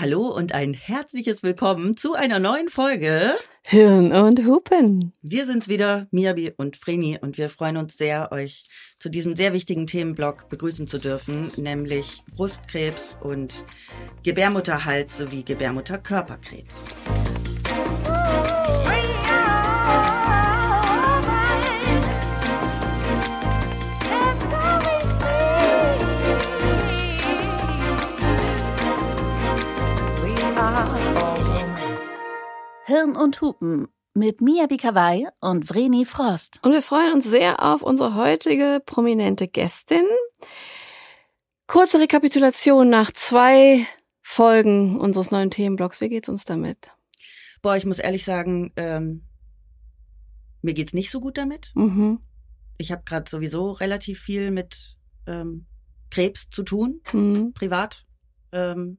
Hallo und ein herzliches Willkommen zu einer neuen Folge Hirn und Hupen. Wir sind's wieder, Miabi und Vreni, und wir freuen uns sehr, euch zu diesem sehr wichtigen Themenblock begrüßen zu dürfen, nämlich Brustkrebs und Gebärmutterhals sowie Gebärmutterkörperkrebs. Hirn und Hupen mit Mia Bikawai und Vreni Frost. Und wir freuen uns sehr auf unsere heutige prominente Gästin. Kurze Rekapitulation nach zwei Folgen unseres neuen Themenblocks. Wie geht's uns damit? Boah, ich muss ehrlich sagen, ähm, mir geht's nicht so gut damit. Mhm. Ich habe gerade sowieso relativ viel mit ähm, Krebs zu tun, Mhm. privat, ähm,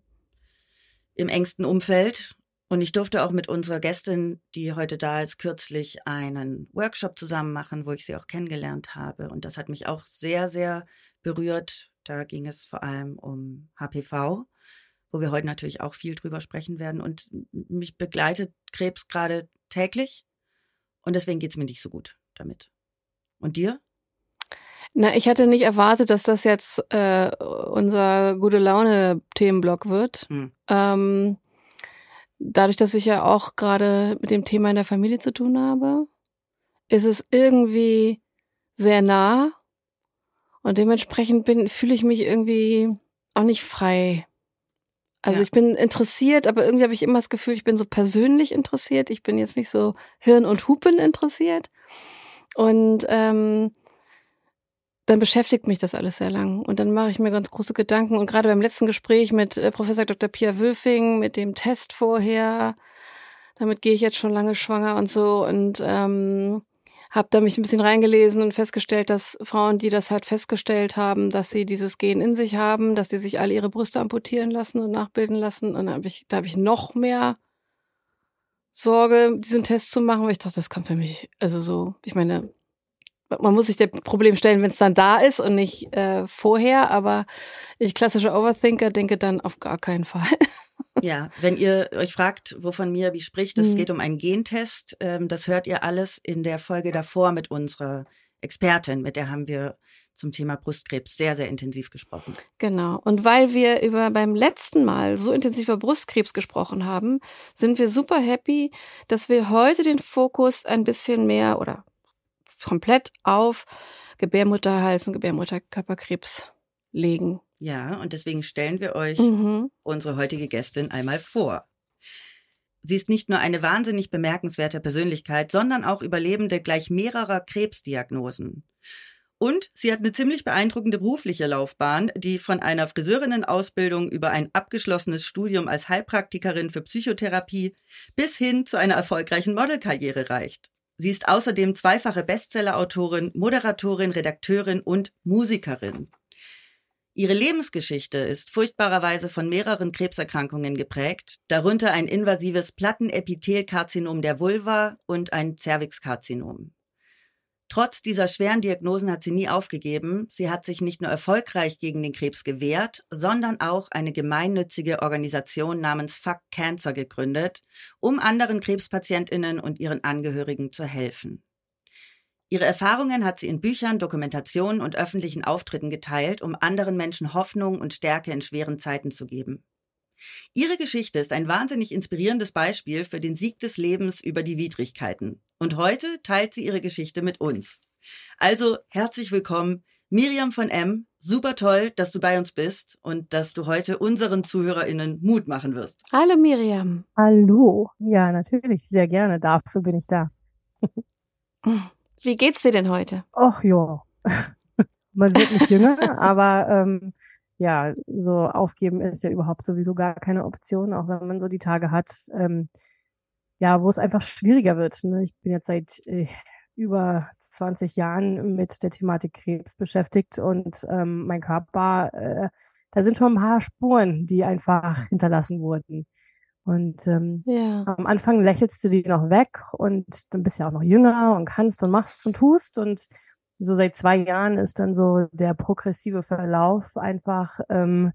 im engsten Umfeld. Und ich durfte auch mit unserer Gästin, die heute da ist, kürzlich einen Workshop zusammen machen, wo ich sie auch kennengelernt habe. Und das hat mich auch sehr, sehr berührt. Da ging es vor allem um HPV, wo wir heute natürlich auch viel drüber sprechen werden. Und mich begleitet Krebs gerade täglich. Und deswegen geht's mir nicht so gut damit. Und dir? Na, ich hatte nicht erwartet, dass das jetzt äh, unser gute Laune Themenblock wird. Hm. Ähm, dadurch, dass ich ja auch gerade mit dem Thema in der Familie zu tun habe, ist es irgendwie sehr nah und dementsprechend bin, fühle ich mich irgendwie auch nicht frei. Also Ja. ich bin interessiert, aber irgendwie habe ich immer das Gefühl, ich bin so persönlich interessiert. Ich bin jetzt nicht so Hirn und Hupen interessiert. Und ähm, dann beschäftigt mich das alles sehr lang. Und dann mache ich mir ganz große Gedanken. Und gerade beim letzten Gespräch mit äh, Professor Dr. Pia Wülfing, mit dem Test vorher, damit gehe ich jetzt schon lange schwanger und so. Und ähm, habe da mich ein bisschen reingelesen und festgestellt, dass Frauen, die das halt festgestellt haben, dass sie dieses Gen in sich haben, dass sie sich alle ihre Brüste amputieren lassen und nachbilden lassen. Und da habe ich, da habe ich noch mehr Sorge, diesen Test zu machen, weil ich dachte, das kann für mich, also so, ich meine, man muss sich dem Problem stellen, wenn es dann da ist und nicht äh, vorher, aber ich klassischer Overthinker denke dann auf gar keinen Fall. Ja, wenn ihr euch fragt, wovon Miabi spricht, es Mhm. geht um einen Gentest. Ähm, das hört ihr alles in der Folge davor mit unserer Expertin. Mit der haben wir zum Thema Brustkrebs sehr, sehr intensiv gesprochen. Genau. Und weil wir über beim letzten Mal so intensiv über Brustkrebs gesprochen haben, sind wir super happy, dass wir heute den Fokus ein bisschen mehr oder komplett auf Gebärmutterhals und Gebärmutterkörperkrebs legen. Ja, und deswegen stellen wir euch Mhm. unsere heutige Gästin einmal vor. Sie ist nicht nur eine wahnsinnig bemerkenswerte Persönlichkeit, sondern auch Überlebende gleich mehrerer Krebsdiagnosen. Und sie hat eine ziemlich beeindruckende berufliche Laufbahn, die von einer Friseurinnenausbildung über ein abgeschlossenes Studium als Heilpraktikerin für Psychotherapie bis hin zu einer erfolgreichen Modelkarriere reicht. Sie ist außerdem zweifache Bestsellerautorin, Moderatorin, Redakteurin und Musikerin. Ihre Lebensgeschichte ist furchtbarerweise von mehreren Krebserkrankungen geprägt, darunter ein invasives Plattenepithelkarzinom der Vulva und ein Zervixkarzinom. Trotz dieser schweren Diagnosen hat sie nie aufgegeben. Sie hat sich nicht nur erfolgreich gegen den Krebs gewehrt, sondern auch eine gemeinnützige Organisation namens Fuck Cancer gegründet, um anderen Krebspatientinnen und ihren Angehörigen zu helfen. Ihre Erfahrungen hat sie in Büchern, Dokumentationen und öffentlichen Auftritten geteilt, um anderen Menschen Hoffnung und Stärke in schweren Zeiten zu geben. Ihre Geschichte ist ein wahnsinnig inspirierendes Beispiel für den Sieg des Lebens über die Widrigkeiten. Und heute teilt sie ihre Geschichte mit uns. Also herzlich willkommen, Miriam von M. Super toll, dass du bei uns bist und dass du heute unseren ZuhörerInnen Mut machen wirst. Hallo Miriam. Hallo. Ja, natürlich, sehr gerne. Dafür bin ich da. Wie geht's dir denn heute? Och ja, man wird nicht jünger, aber ähm, ja, so aufgeben ist ja überhaupt sowieso gar keine Option, auch wenn man so die Tage hat, ähm, ja, wo es einfach schwieriger wird. Ne? Ich bin jetzt seit äh, über 20 Jahren mit der Thematik Krebs beschäftigt und ähm, mein Körper, äh, da sind schon ein paar Spuren, die einfach hinterlassen wurden. Und ähm, Ja. am Anfang lächelst du die noch weg und dann bist du ja auch noch jünger und kannst und machst und tust. Und so seit zwei Jahren ist dann so der progressive Verlauf einfach, ähm,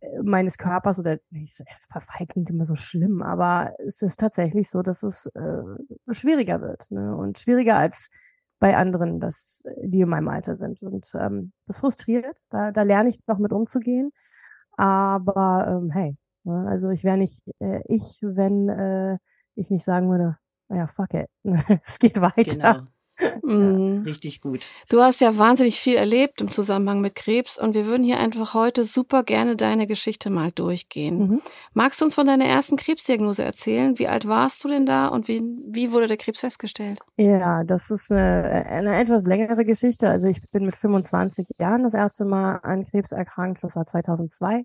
äh, meines Körpers oder ich verfall klingt immer so schlimm, aber es ist tatsächlich so, dass es äh, schwieriger wird ne? und schwieriger als bei anderen, das, die in meinem Alter sind. Und ähm, das frustriert, da, da lerne ich noch mit umzugehen. Aber ähm, hey, ne? also ich wäre nicht äh, ich, wenn äh, ich nicht sagen würde, naja, fuck it, es geht weiter. Genau. Mhm. Richtig gut. Du hast ja wahnsinnig viel erlebt im Zusammenhang mit Krebs und wir würden hier einfach heute super gerne deine Geschichte mal durchgehen. Mhm. Magst du uns von deiner ersten Krebsdiagnose erzählen? Wie alt warst du denn da und wie, wie wurde der Krebs festgestellt? Ja, das ist eine, eine etwas längere Geschichte. Also ich bin mit 25 Jahren das erste Mal an Krebs erkrankt. Das war 2002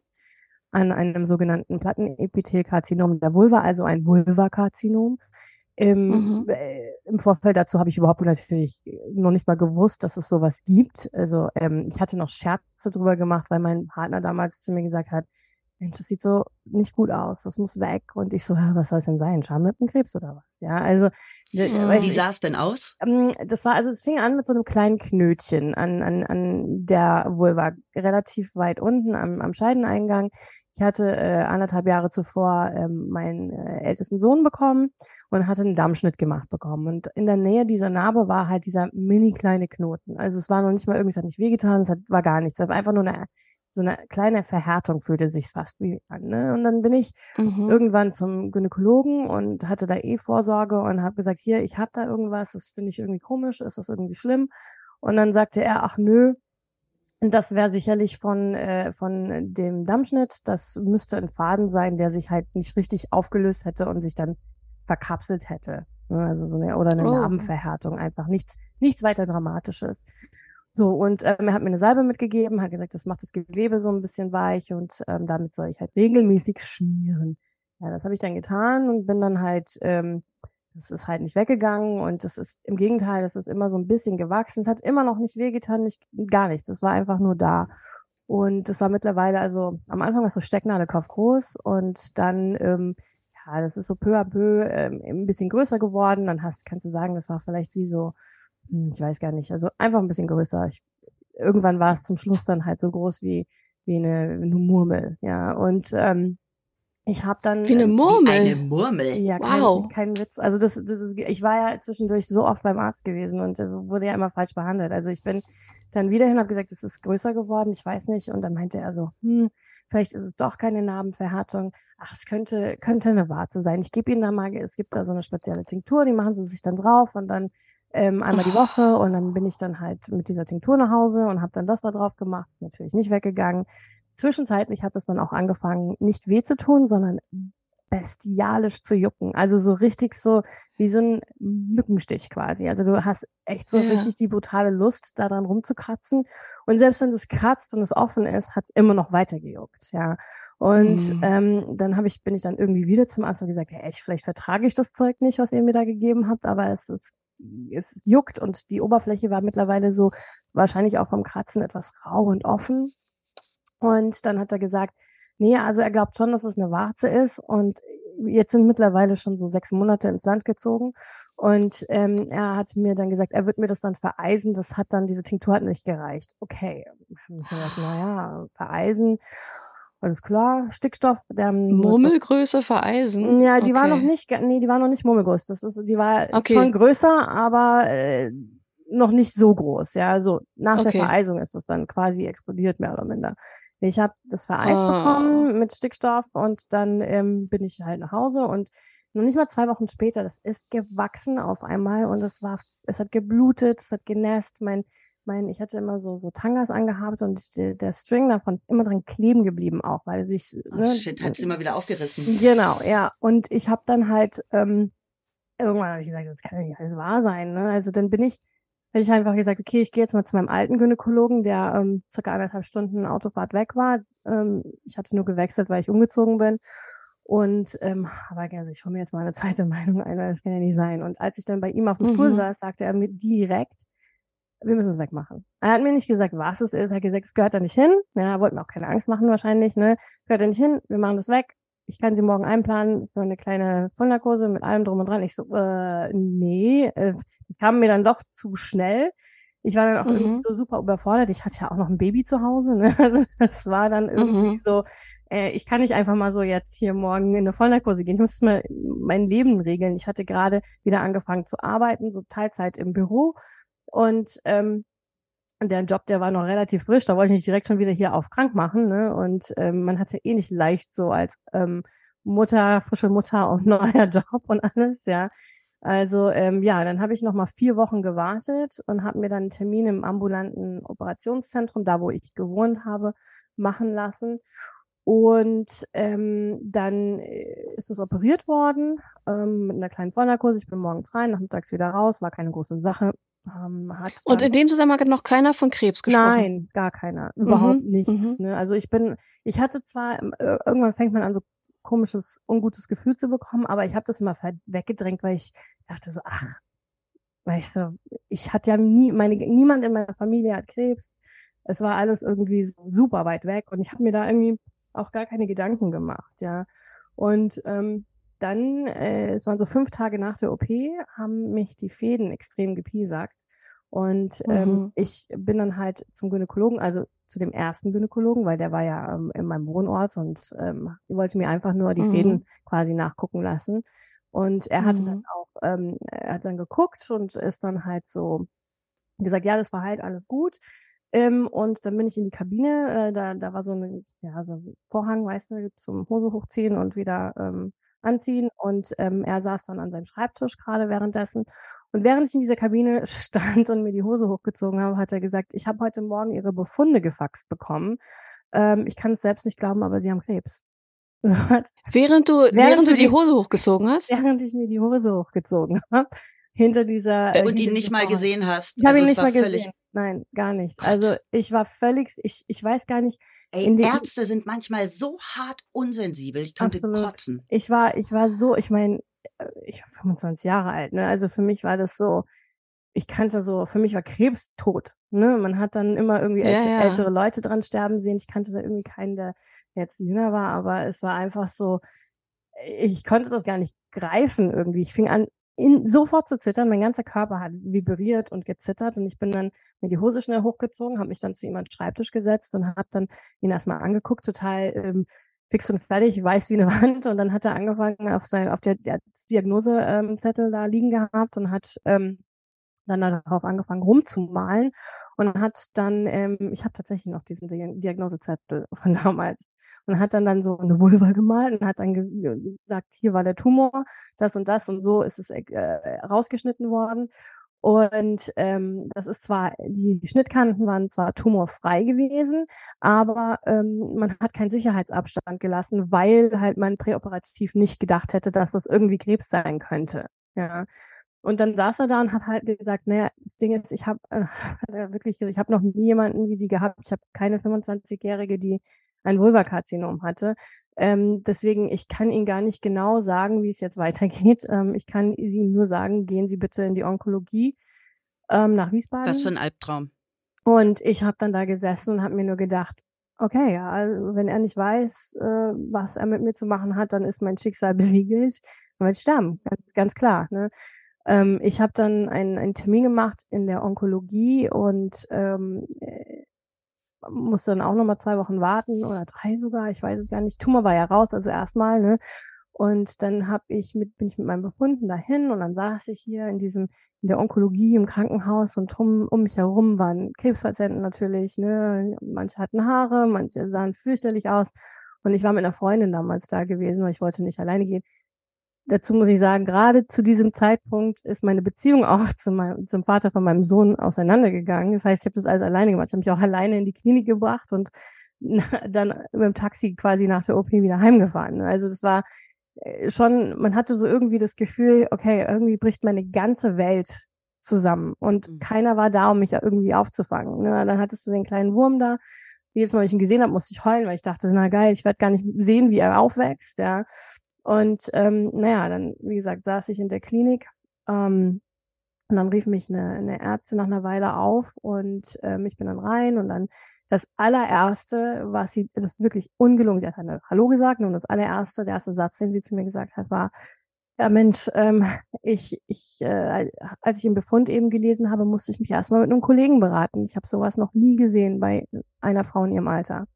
an einem sogenannten Plattenepithelkarzinom der Vulva, also ein Vulvakarzinom. Im, mhm. äh, Im Vorfeld dazu habe ich überhaupt natürlich noch nicht mal gewusst, dass es sowas gibt. Also ähm, ich hatte noch Scherze drüber gemacht, weil mein Partner damals zu mir gesagt hat, Mensch, das sieht so nicht gut aus, das muss weg. Und ich so, was soll es denn sein? Schamlippenkrebs oder was? Ja, also. Mhm. Wie sah es denn aus? Ähm, das war, also es fing an mit so einem kleinen Knötchen an, an, an der Vulva, relativ weit unten am, am Scheideneingang. Ich hatte äh, anderthalb Jahre zuvor ähm, meinen äh, ältesten Sohn bekommen und hatte einen Dammschnitt gemacht bekommen. Und in der Nähe dieser Narbe war halt dieser mini kleine Knoten. Also es war noch nicht mal irgendwie, es hat nicht wehgetan, es hat, war gar nichts. Es war einfach nur eine, so eine kleine Verhärtung fühlte sich fast wie an. Ne? Und dann bin ich mhm. irgendwann zum Gynäkologen und hatte da eh Vorsorge und habe gesagt, hier, ich habe da irgendwas, das finde ich irgendwie komisch, ist das irgendwie schlimm? Und dann sagte er, ach nö, das wäre sicherlich von, äh, von dem Dammschnitt. Das müsste ein Faden sein, der sich halt nicht richtig aufgelöst hätte und sich dann verkapselt hätte. Ne, also so eine, oder eine oh. Narbenverhärtung, einfach nichts, nichts weiter Dramatisches. So, und ähm, er hat mir eine Salbe mitgegeben, hat gesagt, das macht das Gewebe so ein bisschen weich und ähm, damit soll ich halt regelmäßig schmieren. Ja, das habe ich dann getan und bin dann halt, ähm, das ist halt nicht weggegangen und das ist im Gegenteil, das ist immer so ein bisschen gewachsen. Es hat immer noch nicht wehgetan, nicht, gar nichts. Es war einfach nur da. Und das war mittlerweile, also am Anfang war es so Stecknadelkopf groß und dann ähm, ja, das ist so peu à peu ähm, ein bisschen größer geworden. Dann hast, kannst du sagen, das war vielleicht wie so, hm, ich weiß gar nicht, also einfach ein bisschen größer. Ich, irgendwann war es zum Schluss dann halt so groß wie, wie eine, eine Murmel, ja. Und ähm, ich habe dann wie eine ähm, Murmel. Wie eine Murmel. Ja, wow. kein, kein Witz. Also das, das ist, ich war ja zwischendurch so oft beim Arzt gewesen und äh, wurde ja immer falsch behandelt. Also ich bin dann wieder hin, habe gesagt, es ist größer geworden, ich weiß nicht. Und dann meinte er so, hm, vielleicht ist es doch keine Narbenverhärtung. Ach, es könnte, könnte eine Warze sein. Ich gebe Ihnen da mal, es gibt da so eine spezielle Tinktur, die machen Sie sich dann drauf und dann ähm, einmal die Woche und dann bin ich dann halt mit dieser Tinktur nach Hause und habe dann das da drauf gemacht. Ist natürlich nicht weggegangen. Zwischenzeitlich hat es dann auch angefangen, nicht weh zu tun, sondern bestialisch zu jucken. Also so richtig so wie so ein Mückenstich quasi. Also du hast echt so ja. richtig die brutale Lust, daran rumzukratzen. Und selbst wenn es kratzt und es offen ist, hat es immer noch weiter gejuckt, ja. Und mhm. ähm, dann habe ich, bin ich dann irgendwie wieder zum Arzt und gesagt, ja, echt, vielleicht vertrage ich das Zeug nicht, was ihr mir da gegeben habt, aber es ist, es juckt und die Oberfläche war mittlerweile so wahrscheinlich auch vom Kratzen etwas rau und offen. Und dann hat er gesagt, nee, also er glaubt schon, dass es eine Warze ist und jetzt sind mittlerweile schon so sechs Monate ins Land gezogen und ähm, er hat mir dann gesagt, er wird mir das dann vereisen. Das hat dann, diese Tinktur hat nicht gereicht. Okay. Ich gedacht, naja, vereisen. Alles klar, Stickstoff. Der Murmelgröße vereisen? Ja, die okay. war noch nicht, nee, die war noch nicht Murmelgröße. Das ist, die war okay. schon größer, aber äh, noch nicht so groß. Ja, also nach okay. der Vereisung ist es dann quasi explodiert, mehr oder minder. Ich habe das vereist oh. bekommen mit Stickstoff und dann ähm, bin ich halt nach Hause und noch nicht mal zwei Wochen später, das ist gewachsen auf einmal und es war, es hat geblutet, es hat genässt. Mein, mein, ich hatte immer so, so Tangas angehabt und ich, der String davon immer dran kleben geblieben auch, weil sich. Oh, ne, shit, hat es immer wieder aufgerissen. Genau, ja. Und ich habe dann halt, ähm, irgendwann habe ich gesagt, das kann ja nicht alles wahr sein. Ne? Also dann bin ich habe ich einfach gesagt, okay, ich gehe jetzt mal zu meinem alten Gynäkologen, der ähm, circa anderthalb Stunden Autofahrt weg war. Ähm, ich hatte nur gewechselt, weil ich umgezogen bin. Und ähm, aber also ich hole mir jetzt mal eine zweite Meinung ein, weil das kann ja nicht sein. Und als ich dann bei ihm auf dem mhm. Stuhl saß, sagte er mir direkt, wir müssen es wegmachen. Er hat mir nicht gesagt, was es ist. Er hat gesagt, es gehört da nicht hin. Ja, er wollte mir auch keine Angst machen wahrscheinlich. Ne, gehört da nicht hin. Wir machen das weg ich kann sie morgen einplanen für eine kleine Vollnarkose mit allem drum und dran. Ich so, äh, nee, äh, das kam mir dann doch zu schnell. ich war dann auch mhm. irgendwie so super überfordert. Ich hatte ja auch noch ein Baby zu Hause. Ne? Also es war dann irgendwie mhm. so, äh, ich kann nicht einfach mal so jetzt hier morgen in eine Vollnarkose gehen. Ich muss mal mein Leben regeln. Ich hatte gerade wieder angefangen zu arbeiten, so Teilzeit im Büro. Und ähm, der Job, der war noch relativ frisch. Da wollte ich nicht direkt schon wieder hier auf krank machen. Ne? Und ähm, man hat ja eh nicht leicht so als ähm, Mutter, frische Mutter und neuer Job und alles, ja. Also ähm, ja, dann habe ich noch mal vier Wochen gewartet und habe mir dann einen Termin im ambulanten Operationszentrum, da wo ich gewohnt habe, machen lassen. Und ähm, dann äh, ist es operiert worden ähm, mit einer kleinen Vollnarkose. Ich bin morgens rein, nachmittags wieder raus, war keine große Sache. Ähm, und in dem Zusammenhang hat noch keiner von Krebs gesprochen? Nein, gar keiner. Überhaupt mhm, nichts. Mhm. Ne? Also ich bin, ich hatte zwar, ähm, irgendwann fängt man an, so komisches, ungutes Gefühl zu bekommen, aber ich habe das immer weggedrängt, weil ich dachte so, ach, weißt du, ich hatte ja nie, meine, niemand in meiner Familie hat Krebs. Es war alles irgendwie super weit weg und ich habe mir da irgendwie auch gar keine Gedanken gemacht, ja. Und ähm, dann, äh, es waren so fünf Tage nach der OP, haben mich die Fäden extrem gepiesackt. Und ähm, mhm. ich bin dann halt zum Gynäkologen, also zu dem ersten Gynäkologen, weil der war ja ähm, in meinem Wohnort und ähm, wollte mir einfach nur die mhm. Fäden quasi nachgucken lassen. Und er hatte mhm. dann auch, ähm, er hat dann geguckt und ist dann halt so gesagt, ja, das war halt alles gut. Ähm, und dann bin ich in die Kabine, äh, da, da war so ein, ja, so ein Vorhang, weißt du, zum Hose hochziehen und wieder ähm, anziehen. Und ähm, er saß dann an seinem Schreibtisch gerade währenddessen. Und während ich in dieser Kabine stand und mir die Hose hochgezogen habe, hat er gesagt, ich habe heute Morgen Ihre Befunde gefaxt bekommen. Ähm, ich kann es selbst nicht glauben, aber Sie haben Krebs. So während du, während, während du die Hose hochgezogen hast? Während ich mir die Hose hochgezogen habe. Hinter dieser. Äh, und ihn nicht mal gesehen hast. Ich habe also ihn nicht mal gesehen. Nein, gar nicht. Gott. Also ich war völlig, ich, ich weiß gar nicht. Ey, Ärzte sind manchmal so hart unsensibel. Ich könnte absolut. kotzen. Ich war, ich war so, ich meine, äh, ich war 25 Jahre alt, ne? Also für mich war das so, ich kannte so, für mich war Krebs tot. Ne? Man hat dann immer irgendwie ja, älte, ja. ältere Leute dran sterben sehen. Ich kannte da irgendwie keinen, der jetzt jünger war, aber es war einfach so, ich konnte das gar nicht greifen irgendwie. Ich fing an, in, sofort zu zittern. Mein ganzer Körper hat vibriert und gezittert und ich bin dann mir die Hose schnell hochgezogen, habe mich dann zu ihm an den Schreibtisch gesetzt und habe dann ihn erstmal angeguckt, total ähm, fix und fertig, weiß wie eine Wand. Und dann hat er angefangen, auf, sein, auf der, der Diagnosezettel ähm, da liegen gehabt und hat ähm, dann darauf angefangen rumzumalen und hat dann, ähm, ich habe tatsächlich noch diesen Diagnosezettel von damals und hat dann dann so eine Vulva gemalt und hat dann gesagt, hier war der Tumor, das und das und so ist es äh, rausgeschnitten worden. Und ähm, das ist zwar, die Schnittkanten waren zwar tumorfrei gewesen, aber ähm, man hat keinen Sicherheitsabstand gelassen, weil halt man präoperativ nicht gedacht hätte, dass das irgendwie Krebs sein könnte. Ja. Und dann saß er da und hat halt gesagt, naja, das Ding ist, ich habe äh, wirklich, ich habe noch nie jemanden wie sie gehabt. Ich habe keine 25-Jährige, die ein Vulvakarzinom hatte. Ähm, deswegen, ich kann Ihnen gar nicht genau sagen, wie es jetzt weitergeht. Ähm, ich kann Ihnen nur sagen, gehen Sie bitte in die Onkologie ähm, nach Wiesbaden. Was für ein Albtraum. Und ich habe dann da gesessen und habe mir nur gedacht, okay, ja, also wenn er nicht weiß, äh, was er mit mir zu machen hat, dann ist mein Schicksal besiegelt. Dann werde ich sterben, ganz, ganz klar. Ne? Ähm, ich habe dann einen, einen Termin gemacht in der Onkologie und ähm, musste dann auch nochmal zwei Wochen warten oder drei sogar, ich weiß es gar nicht. Tumor war ja raus, also erstmal, ne? Und dann hab ich mit, bin ich mit meinem Befunden dahin und dann saß ich hier in diesem, in der Onkologie im Krankenhaus und drum, um mich herum waren Krebspatienten natürlich, ne? Manche hatten Haare, manche sahen fürchterlich aus. Und ich war mit einer Freundin damals da gewesen, weil ich wollte nicht alleine gehen dazu muss ich sagen, gerade zu diesem Zeitpunkt ist meine Beziehung auch zu meinem, zum Vater von meinem Sohn auseinandergegangen. Das heißt, ich habe das alles alleine gemacht. Ich habe mich auch alleine in die Klinik gebracht und dann mit dem Taxi quasi nach der OP wieder heimgefahren. Also das war äh, schon, man hatte so irgendwie das Gefühl, okay, irgendwie bricht meine ganze Welt zusammen und mhm. keiner war da, um mich irgendwie aufzufangen. Ne? Dann hattest du den kleinen Wurm da. Jedes Mal, wenn ich ihn gesehen habe, musste ich heulen, weil ich dachte, na geil, ich werde gar nicht sehen, wie er aufwächst. Ja. Und ähm, naja, dann, wie gesagt, saß ich in der Klinik. Ähm, und dann rief mich eine, eine Ärztin nach einer Weile auf und ähm, ich bin dann rein und dann das allererste, was sie, das ist wirklich ungelungen, sie hat eine Hallo gesagt und das allererste, der erste Satz, den sie zu mir gesagt hat, war, Ja, Mensch, ähm, ich, ich, äh, als ich den Befund eben gelesen habe, musste ich mich erstmal mit einem Kollegen beraten. Ich habe sowas noch nie gesehen bei einer Frau in ihrem Alter.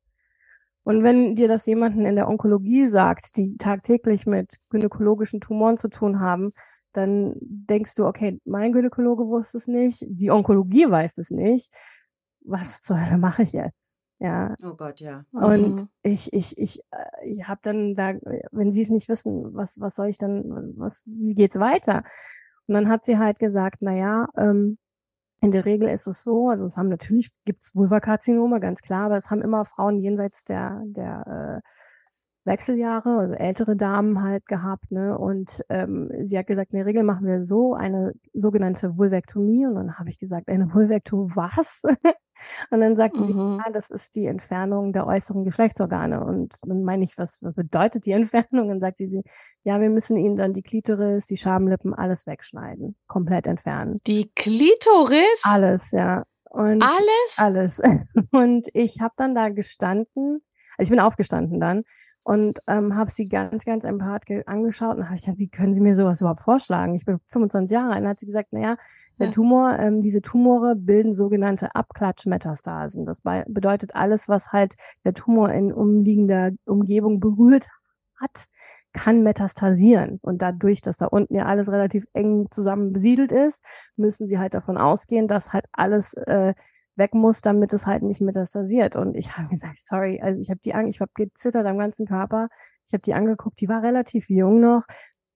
Und wenn dir das jemanden in der Onkologie sagt, die tagtäglich mit gynäkologischen Tumoren zu tun haben, dann denkst du, okay, mein Gynäkologe wusste es nicht, die Onkologie weiß es nicht. Was zur Hölle mache ich jetzt? Ja. Oh Gott, ja. Und mhm. ich, ich, ich, äh, ich habe dann da, wenn sie es nicht wissen, was, was soll ich dann, was, wie geht's weiter? Und dann hat sie halt gesagt, na ja, ähm, in der Regel ist es so, also es haben natürlich, gibt's Vulvakarzinome, ganz klar, aber es haben immer Frauen jenseits der, der äh, Wechseljahre, also ältere Damen halt gehabt, ne? Und ähm, sie hat gesagt, in der Regel machen wir so eine sogenannte Vulvektomie. Und dann habe ich gesagt, eine Vulvektomie was? Und dann sagte mhm. sie, ja, das ist die Entfernung der äußeren Geschlechtsorgane. Und dann meine ich, was, was bedeutet die Entfernung? Und dann sagte sie, ja, wir müssen ihnen dann die Klitoris, die Schamlippen, alles wegschneiden, komplett entfernen. Die Klitoris? Alles, ja. Und alles? Alles. Und ich habe dann da gestanden, also ich bin aufgestanden dann und ähm, habe sie ganz, ganz empathisch angeschaut und habe ich gedacht, wie können Sie mir sowas überhaupt vorschlagen? Ich bin 25 Jahre alt. Und dann hat sie gesagt, naja, der ja. Tumor, ähm, diese Tumore bilden sogenannte Abklatschmetastasen. Das bedeutet alles, was halt der Tumor in umliegender Umgebung berührt hat, kann metastasieren. Und dadurch, dass da unten ja alles relativ eng zusammen besiedelt ist, müssen sie halt davon ausgehen, dass halt alles äh, weg muss, damit es halt nicht metastasiert. Und ich habe gesagt, sorry, also ich habe die ich habe gezittert am ganzen Körper. Ich habe die angeguckt, die war relativ jung noch.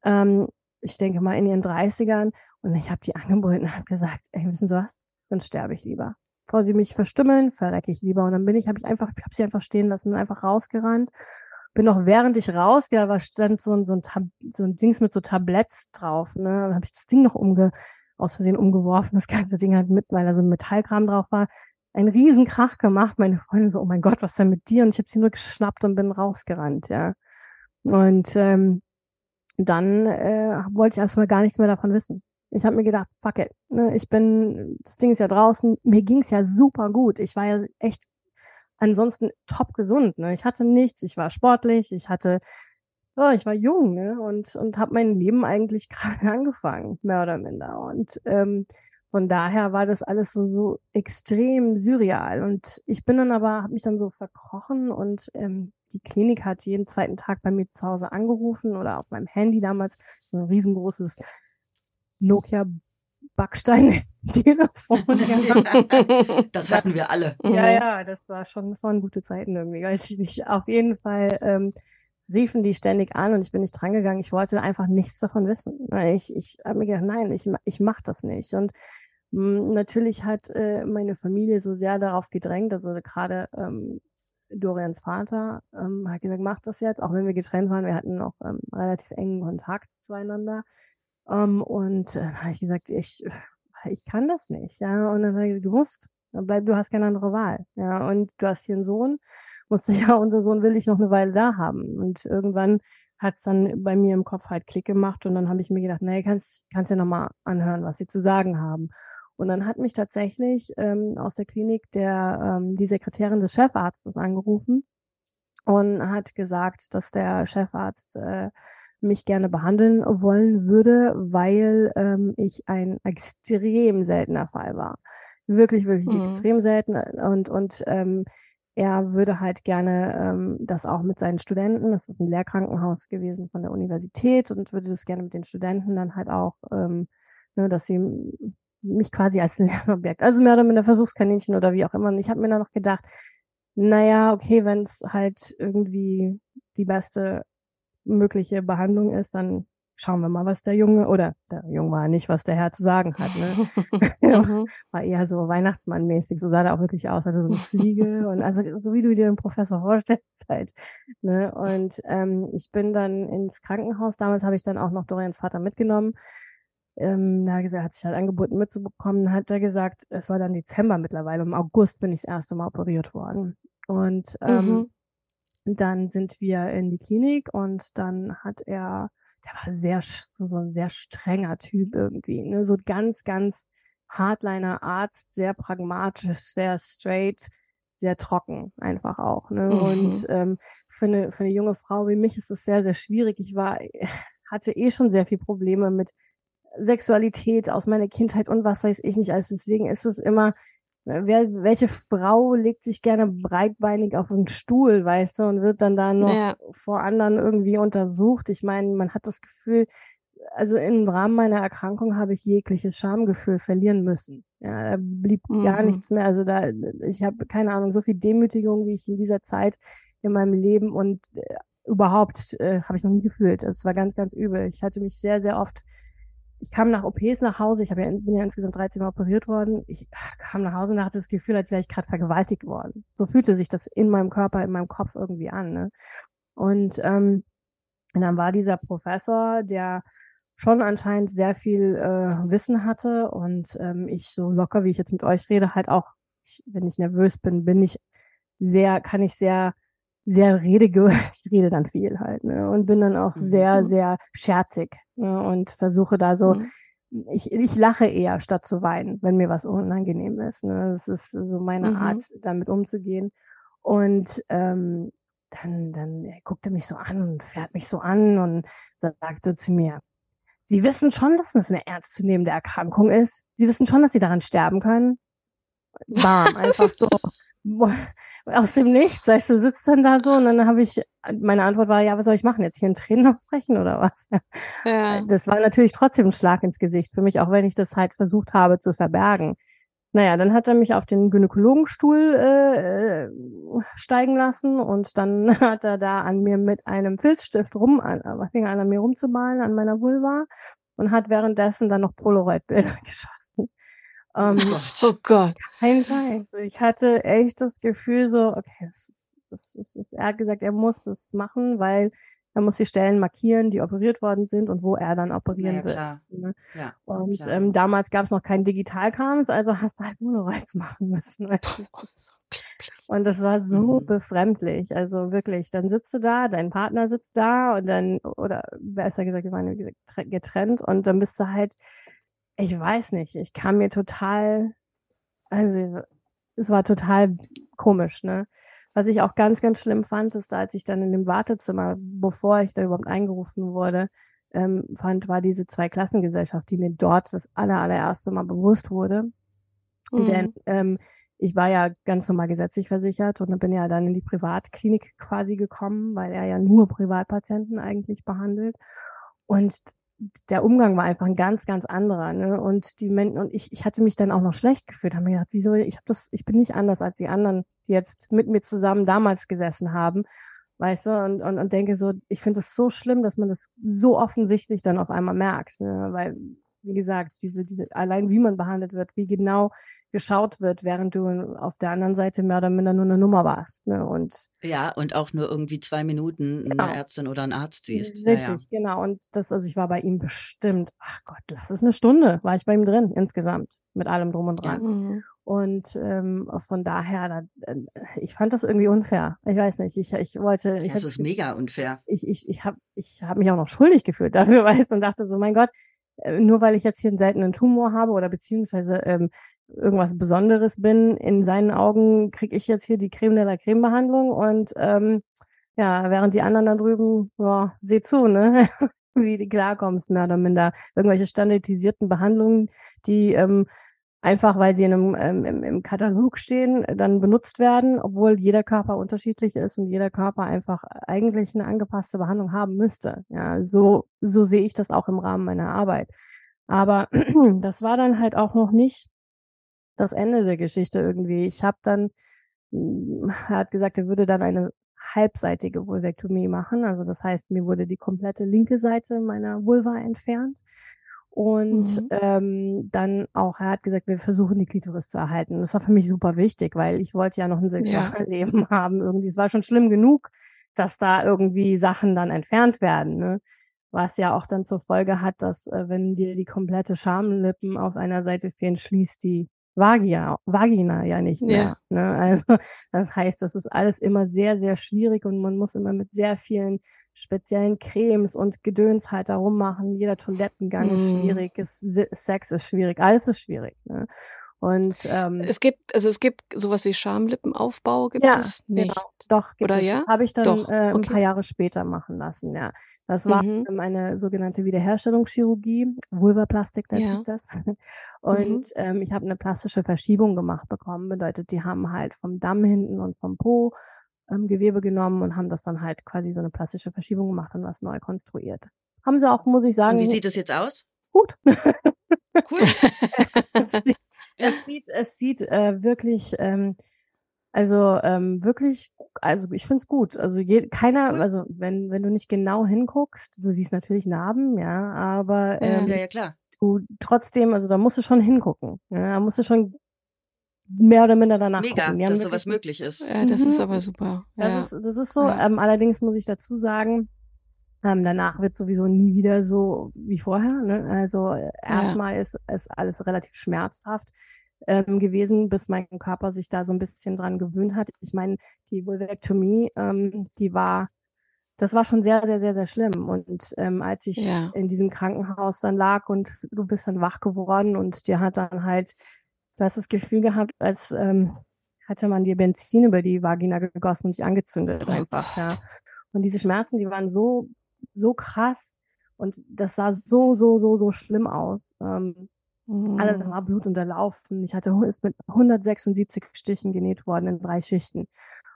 Ähm, ich denke mal in ihren 30ern. Und ich habe die angeboten und habe gesagt, ey, wissen Sie was? Dann sterbe ich lieber. Bevor sie mich verstümmeln, verrecke ich lieber. Und dann bin ich, habe ich einfach, ich habe sie einfach stehen lassen und einfach rausgerannt. Bin noch während ich rausgehe, da stand so ein, so ein, so ein Dings mit so Tabletts drauf. Ne? Dann habe ich das Ding noch umge aus Versehen umgeworfen. Das ganze Ding hat mit, weil da so ein Metallkram drauf war, einen riesen Krach gemacht. Meine Freundin so, oh mein Gott, was ist denn mit dir? Und ich habe sie nur geschnappt und bin rausgerannt, ja. Und ähm, dann äh, wollte ich erstmal gar nichts mehr davon wissen. Ich habe mir gedacht, fuck it, ne, ich bin, das Ding ist ja draußen, mir ging's ja super gut. Ich war ja echt ansonsten top gesund. Ne? Ich hatte nichts, ich war sportlich, ich hatte ja, ich war jung ne? und, und habe mein Leben eigentlich gerade angefangen, mehr oder minder. Und ähm, von daher war das alles so, so extrem surreal. Und ich bin dann aber, habe mich dann so verkrochen und ähm, die Klinik hat jeden zweiten Tag bei mir zu Hause angerufen oder auf meinem Handy damals so ein riesengroßes Nokia Backstein-Telefon. das hatten wir alle. Ja, ja, das war schon, das waren gute Zeiten irgendwie, weiß ich nicht. Auf jeden Fall ähm, riefen die ständig an und ich bin nicht drangegangen. Ich wollte einfach nichts davon wissen. Ich, ich habe mir gedacht, nein, ich, ich mache das nicht. Und hm, natürlich hat äh, meine Familie so sehr darauf gedrängt, also gerade ähm, Dorians Vater ähm, hat gesagt, mach das jetzt, auch wenn wir getrennt waren. Wir hatten noch ähm, relativ engen Kontakt zueinander. Ähm, und äh, habe ich gesagt, ich, ich kann das nicht. Ja, und dann habe ich gesagt, du musst, bleib, du hast keine andere Wahl. Ja, und du hast hier einen Sohn musste ja, unser Sohn will ich noch eine Weile da haben. Und irgendwann hat es dann bei mir im Kopf halt Klick gemacht und dann habe ich mir gedacht, nee, kannst, kannst ja nochmal anhören, was sie zu sagen haben. Und dann hat mich tatsächlich ähm, aus der Klinik der, ähm, die Sekretärin des Chefarztes angerufen und hat gesagt, dass der Chefarzt äh, mich gerne behandeln wollen würde, weil ähm, ich ein extrem seltener Fall war. Wirklich, wirklich mhm. extrem selten. Und, und ähm, er würde halt gerne ähm, das auch mit seinen Studenten, das ist ein Lehrkrankenhaus gewesen von der Universität und würde das gerne mit den Studenten dann halt auch, ähm, ne, dass sie mich quasi als Lernobjekt, also mehr oder minder Versuchskaninchen oder wie auch immer. Und ich habe mir dann noch gedacht, naja, okay, wenn es halt irgendwie die beste mögliche Behandlung ist, dann schauen wir mal, was der Junge, oder der Junge war nicht, was der Herr zu sagen hat. Ne? Mhm. war eher so Weihnachtsmann-mäßig, so sah der auch wirklich aus, also so eine Fliege und also so wie du dir den Professor vorstellst halt. Ne? Und ähm, ich bin dann ins Krankenhaus, damals habe ich dann auch noch Dorians Vater mitgenommen. Ähm, da gesagt, hat sich halt angeboten mitzubekommen, hat er gesagt, es war dann Dezember mittlerweile, im August bin ich das erste Mal operiert worden. Und ähm, mhm. dann sind wir in die Klinik und dann hat er der war sehr, so ein sehr strenger Typ irgendwie, ne? So ganz, ganz Hardliner Arzt, sehr pragmatisch, sehr straight, sehr trocken einfach auch, ne? Mhm. Und ähm, für eine, für eine junge Frau wie mich ist es sehr, sehr schwierig. Ich war, hatte eh schon sehr viel Probleme mit Sexualität aus meiner Kindheit und was weiß ich nicht. Also deswegen ist es immer, wer, welche Frau legt sich gerne breitbeinig auf einen Stuhl, weißt du, und wird dann da noch ja. vor anderen irgendwie untersucht. Ich meine, man hat das Gefühl, also im Rahmen meiner Erkrankung habe ich jegliches Schamgefühl verlieren müssen. Ja, da blieb mhm. gar nichts mehr. Also da, ich habe keine Ahnung, so viel Demütigung, wie ich in dieser Zeit in meinem Leben und äh, überhaupt äh, habe ich noch nie gefühlt. Es war ganz, ganz übel. Ich hatte mich sehr, sehr oft ich kam nach OPs nach Hause, ich ja, bin ja insgesamt 13 Mal operiert worden. Ich kam nach Hause und hatte das Gefühl, als wäre ich gerade vergewaltigt worden. So fühlte sich das in meinem Körper, in meinem Kopf irgendwie an. Ne? Und, ähm, und dann war dieser Professor, der schon anscheinend sehr viel äh, Wissen hatte und ähm, ich so locker, wie ich jetzt mit euch rede, halt auch, ich, wenn ich nervös bin, bin ich sehr, kann ich sehr sehr rede, ich rede dann viel halt, ne? Und bin dann auch sehr, mhm. sehr scherzig ne? und versuche da so, mhm. ich, ich lache eher statt zu weinen, wenn mir was unangenehm ist. Ne? Das ist so meine mhm. Art, damit umzugehen. Und ähm, dann, dann er guckte mich so an und fährt mich so an und sagt so zu mir, Sie wissen schon, dass es eine ernstzunehmende Erkrankung ist. Sie wissen schon, dass Sie daran sterben können. Bam, einfach so aus dem Nichts, weißt du, sitzt dann da so und dann habe ich, meine Antwort war, ja, was soll ich machen, jetzt hier in Tränen ausbrechen oder was? Ja. Das war natürlich trotzdem ein Schlag ins Gesicht für mich, auch wenn ich das halt versucht habe zu verbergen. Naja, dann hat er mich auf den Gynäkologenstuhl äh, steigen lassen und dann hat er da an mir mit einem Filzstift rum, an, fing an, an mir rumzumalen, an meiner Vulva und hat währenddessen dann noch Polaroid-Bilder geschossen. Ähm, oh Gott. Oh Gott. Kein Scheiß. Ich hatte echt das Gefühl so, okay, das ist, das ist, das ist, er hat gesagt, er muss das machen, weil er muss die Stellen markieren, die operiert worden sind und wo er dann operieren ja, klar. wird. Ne? Ja, und klar. Ähm, damals gab es noch kein Digitalkrams, also hast du halt Polaroids machen müssen. und das war so mhm. befremdlich. Also wirklich, dann sitzt du da, dein Partner sitzt da und dann, oder besser gesagt, wir waren getrennt und dann bist du halt ich weiß nicht, ich kam mir total, also es war total komisch, ne? Was ich auch ganz, ganz schlimm fand, ist, als ich dann in dem Wartezimmer, bevor ich da überhaupt eingerufen wurde, ähm, fand, war diese Zweiklassengesellschaft, die mir dort das aller, allererste Mal bewusst wurde. Mhm. Denn ähm, ich war ja ganz normal gesetzlich versichert und dann bin ja dann in die Privatklinik quasi gekommen, weil er ja nur Privatpatienten eigentlich behandelt. Und der Umgang war einfach ein ganz, ganz anderer. Ne? Und die Menschen, und ich, ich hatte mich dann auch noch schlecht gefühlt, haben mir gedacht, wieso, ich habe das, ich bin nicht anders als die anderen, die jetzt mit mir zusammen damals gesessen haben. Weißt du, und, und, und denke so, ich finde es so schlimm, dass man das so offensichtlich dann auf einmal merkt. Ne? Weil, wie gesagt, diese, diese, allein wie man behandelt wird, wie genau geschaut wird, während du auf der anderen Seite mehr oder minder nur eine Nummer warst. Ne? Und ja, und auch nur irgendwie zwei Minuten genau. eine Ärztin oder einen Arzt siehst. Richtig, ja, ja. genau. Und das, also ich war bei ihm bestimmt, ach Gott, lass es eine Stunde, war ich bei ihm drin, insgesamt, mit allem drum und dran. Ja. Mhm. Und ähm, von daher, da, äh, ich fand das irgendwie unfair. Ich weiß nicht, ich, ich wollte. Ich das ist mega unfair. Ich, ich, ich habe ich hab mich auch noch schuldig gefühlt dafür, weißt und dachte so, mein Gott, äh, nur weil ich jetzt hier einen seltenen Tumor habe oder beziehungsweise ähm, irgendwas Besonderes bin, in seinen Augen kriege ich jetzt hier die Creme de la Creme Behandlung und ähm, ja, während die anderen da drüben, ja, seh zu, ne? wie du klarkommst, mehr oder minder. Irgendwelche standardisierten Behandlungen, die ähm, einfach, weil sie in einem, ähm, im, im Katalog stehen, dann benutzt werden, obwohl jeder Körper unterschiedlich ist und jeder Körper einfach eigentlich eine angepasste Behandlung haben müsste. Ja, so, so sehe ich das auch im Rahmen meiner Arbeit. Aber das war dann halt auch noch nicht das Ende der Geschichte irgendwie. Ich habe dann, hm, er hat gesagt, er würde dann eine halbseitige Vulvektomie machen. Also das heißt, mir wurde die komplette linke Seite meiner Vulva entfernt. Und mhm. ähm, dann auch, er hat gesagt, wir versuchen die Klitoris zu erhalten. Das war für mich super wichtig, weil ich wollte ja noch ein Sexualleben ja. haben. Irgendwie, es war schon schlimm genug, dass da irgendwie Sachen dann entfernt werden. Ne? Was ja auch dann zur Folge hat, dass äh, wenn dir die komplette Schamlippen auf einer Seite fehlen, schließt die Vagina, Vagina ja nicht mehr. Ja. Ne? Also das heißt, das ist alles immer sehr, sehr schwierig und man muss immer mit sehr vielen speziellen Cremes und Gedöns halt darum machen. Jeder Toilettengang mm. ist schwierig, ist, Sex ist schwierig, alles ist schwierig. Ne? Und ähm, Es gibt, also es gibt sowas wie Schamlippenaufbau, gibt ja, es nicht. genau, doch gibt Oder es. ja? Habe ich dann äh, ein okay. paar Jahre später machen lassen, ja. Das war Mhm. eine sogenannte Wiederherstellungschirurgie, Vulvaplastik nennt Ja. sich das. Und Mhm. ähm, ich habe eine plastische Verschiebung gemacht bekommen. Bedeutet, die haben halt vom Damm hinten und vom Po ähm, Gewebe genommen und haben das dann halt quasi so eine plastische Verschiebung gemacht und was neu konstruiert. Haben sie auch, muss ich sagen, Und wie sieht es jetzt aus? gut. Cool. es sieht, es sieht, es sieht äh, wirklich, ähm, also ähm, wirklich, also ich finde es gut. Also je, keiner, also wenn, wenn du nicht genau hinguckst, du siehst natürlich Narben, ja, aber Ja. ähm, Ja, ja, klar. du trotzdem, also da musst du schon hingucken. Ja, da musst du schon mehr oder minder danach Mega, gucken. Dass sowas möglich ist. Ja, das ist Mhm. aber super. das, ja. ist, das ist so. Ja. Ähm, allerdings muss ich dazu sagen, ähm, danach wird sowieso nie wieder so wie vorher. Ne? Also erstmal ist, ist alles relativ schmerzhaft ähm, gewesen, bis mein Körper sich da so ein bisschen dran gewöhnt hat. Ich meine, die Vulvektomie, ähm, die war, das war schon sehr, sehr, sehr, sehr schlimm. Und ähm, als ich Ja. in diesem Krankenhaus dann lag und du bist dann wach geworden und dir hat dann halt, du hast das Gefühl gehabt, als ähm, hatte man dir Benzin über die Vagina gegossen und dich angezündet Oh einfach, ja. Und diese Schmerzen, die waren so, so krass und das sah so, so, so, so schlimm aus. Ähm, alles Mhm. war blutunterlaufen. Ich hatte ist mit 176 Stichen genäht worden in drei Schichten.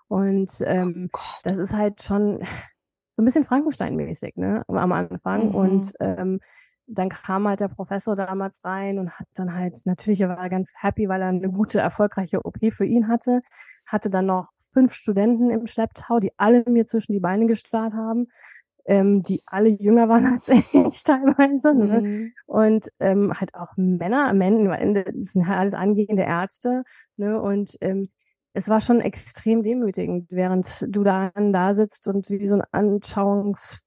Und ähm, Oh das ist halt schon so ein bisschen Frankenstein-mäßig, ne, am Anfang. Mhm. Und ähm, dann kam halt der Professor damals rein und hat dann halt, natürlich, er war ganz happy, weil er eine gute, erfolgreiche OP für ihn hatte. Hatte dann noch fünf Studenten im Schlepptau, die alle mir zwischen die Beine gestarrt haben, ähm, die alle jünger waren als ich teilweise. Ne? Mhm. und ähm, halt auch Männer, Männer, das sind halt alles angehende Ärzte, ne? Und ähm, es war schon extrem demütigend, während du dann da sitzt und wie so ein Anschauungsobjekt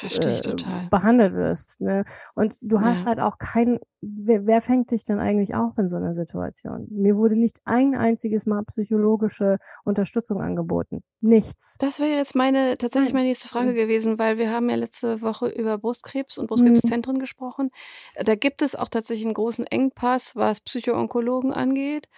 Ich äh, behandelt wirst. Ne? Und du hast Ja. halt auch keinen, wer, wer fängt dich denn eigentlich auf in so einer Situation? Mir wurde nicht ein einziges Mal psychologische Unterstützung angeboten. Nichts. Das wäre jetzt meine, tatsächlich meine nächste Frage Mhm. gewesen, weil wir haben ja letzte Woche über Brustkrebs und Mhm. Brustkrebszentren gesprochen. Da gibt es auch tatsächlich einen großen Engpass, was Psychoonkologen angeht.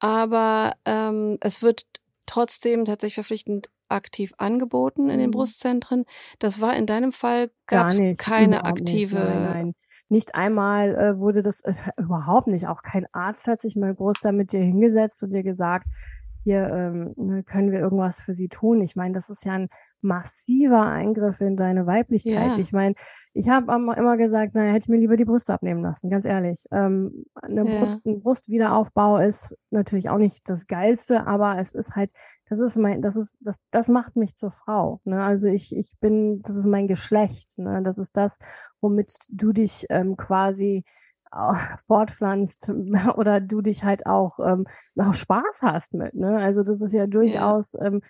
Aber ähm, es wird trotzdem tatsächlich verpflichtend aktiv angeboten in den Mhm. Brustzentren. Das war in deinem Fall, Gar gab es keine aktive. Nicht, nein, nein. Nicht einmal äh, wurde das, äh, überhaupt nicht, auch kein Arzt hat sich mal groß da mit dir hingesetzt und dir gesagt, hier ähm, ne, können wir irgendwas für sie tun. Ich meine, das ist ja ein massiver Eingriff in deine Weiblichkeit. Ja. Ich meine, ich habe immer gesagt, naja, hätte ich mir lieber die Brust abnehmen lassen, ganz ehrlich. Ähm, eine Ja. Brust, ein Brustwiederaufbau ist natürlich auch nicht das Geilste, aber es ist halt, das ist mein, das ist, das, das macht mich zur Frau. Ne? Also ich, ich bin, das ist mein Geschlecht. Ne? Das ist das, womit du dich ähm, quasi fortpflanzt oder du dich halt auch, ähm, auch Spaß hast mit. Ne? Also das ist ja durchaus, ähm,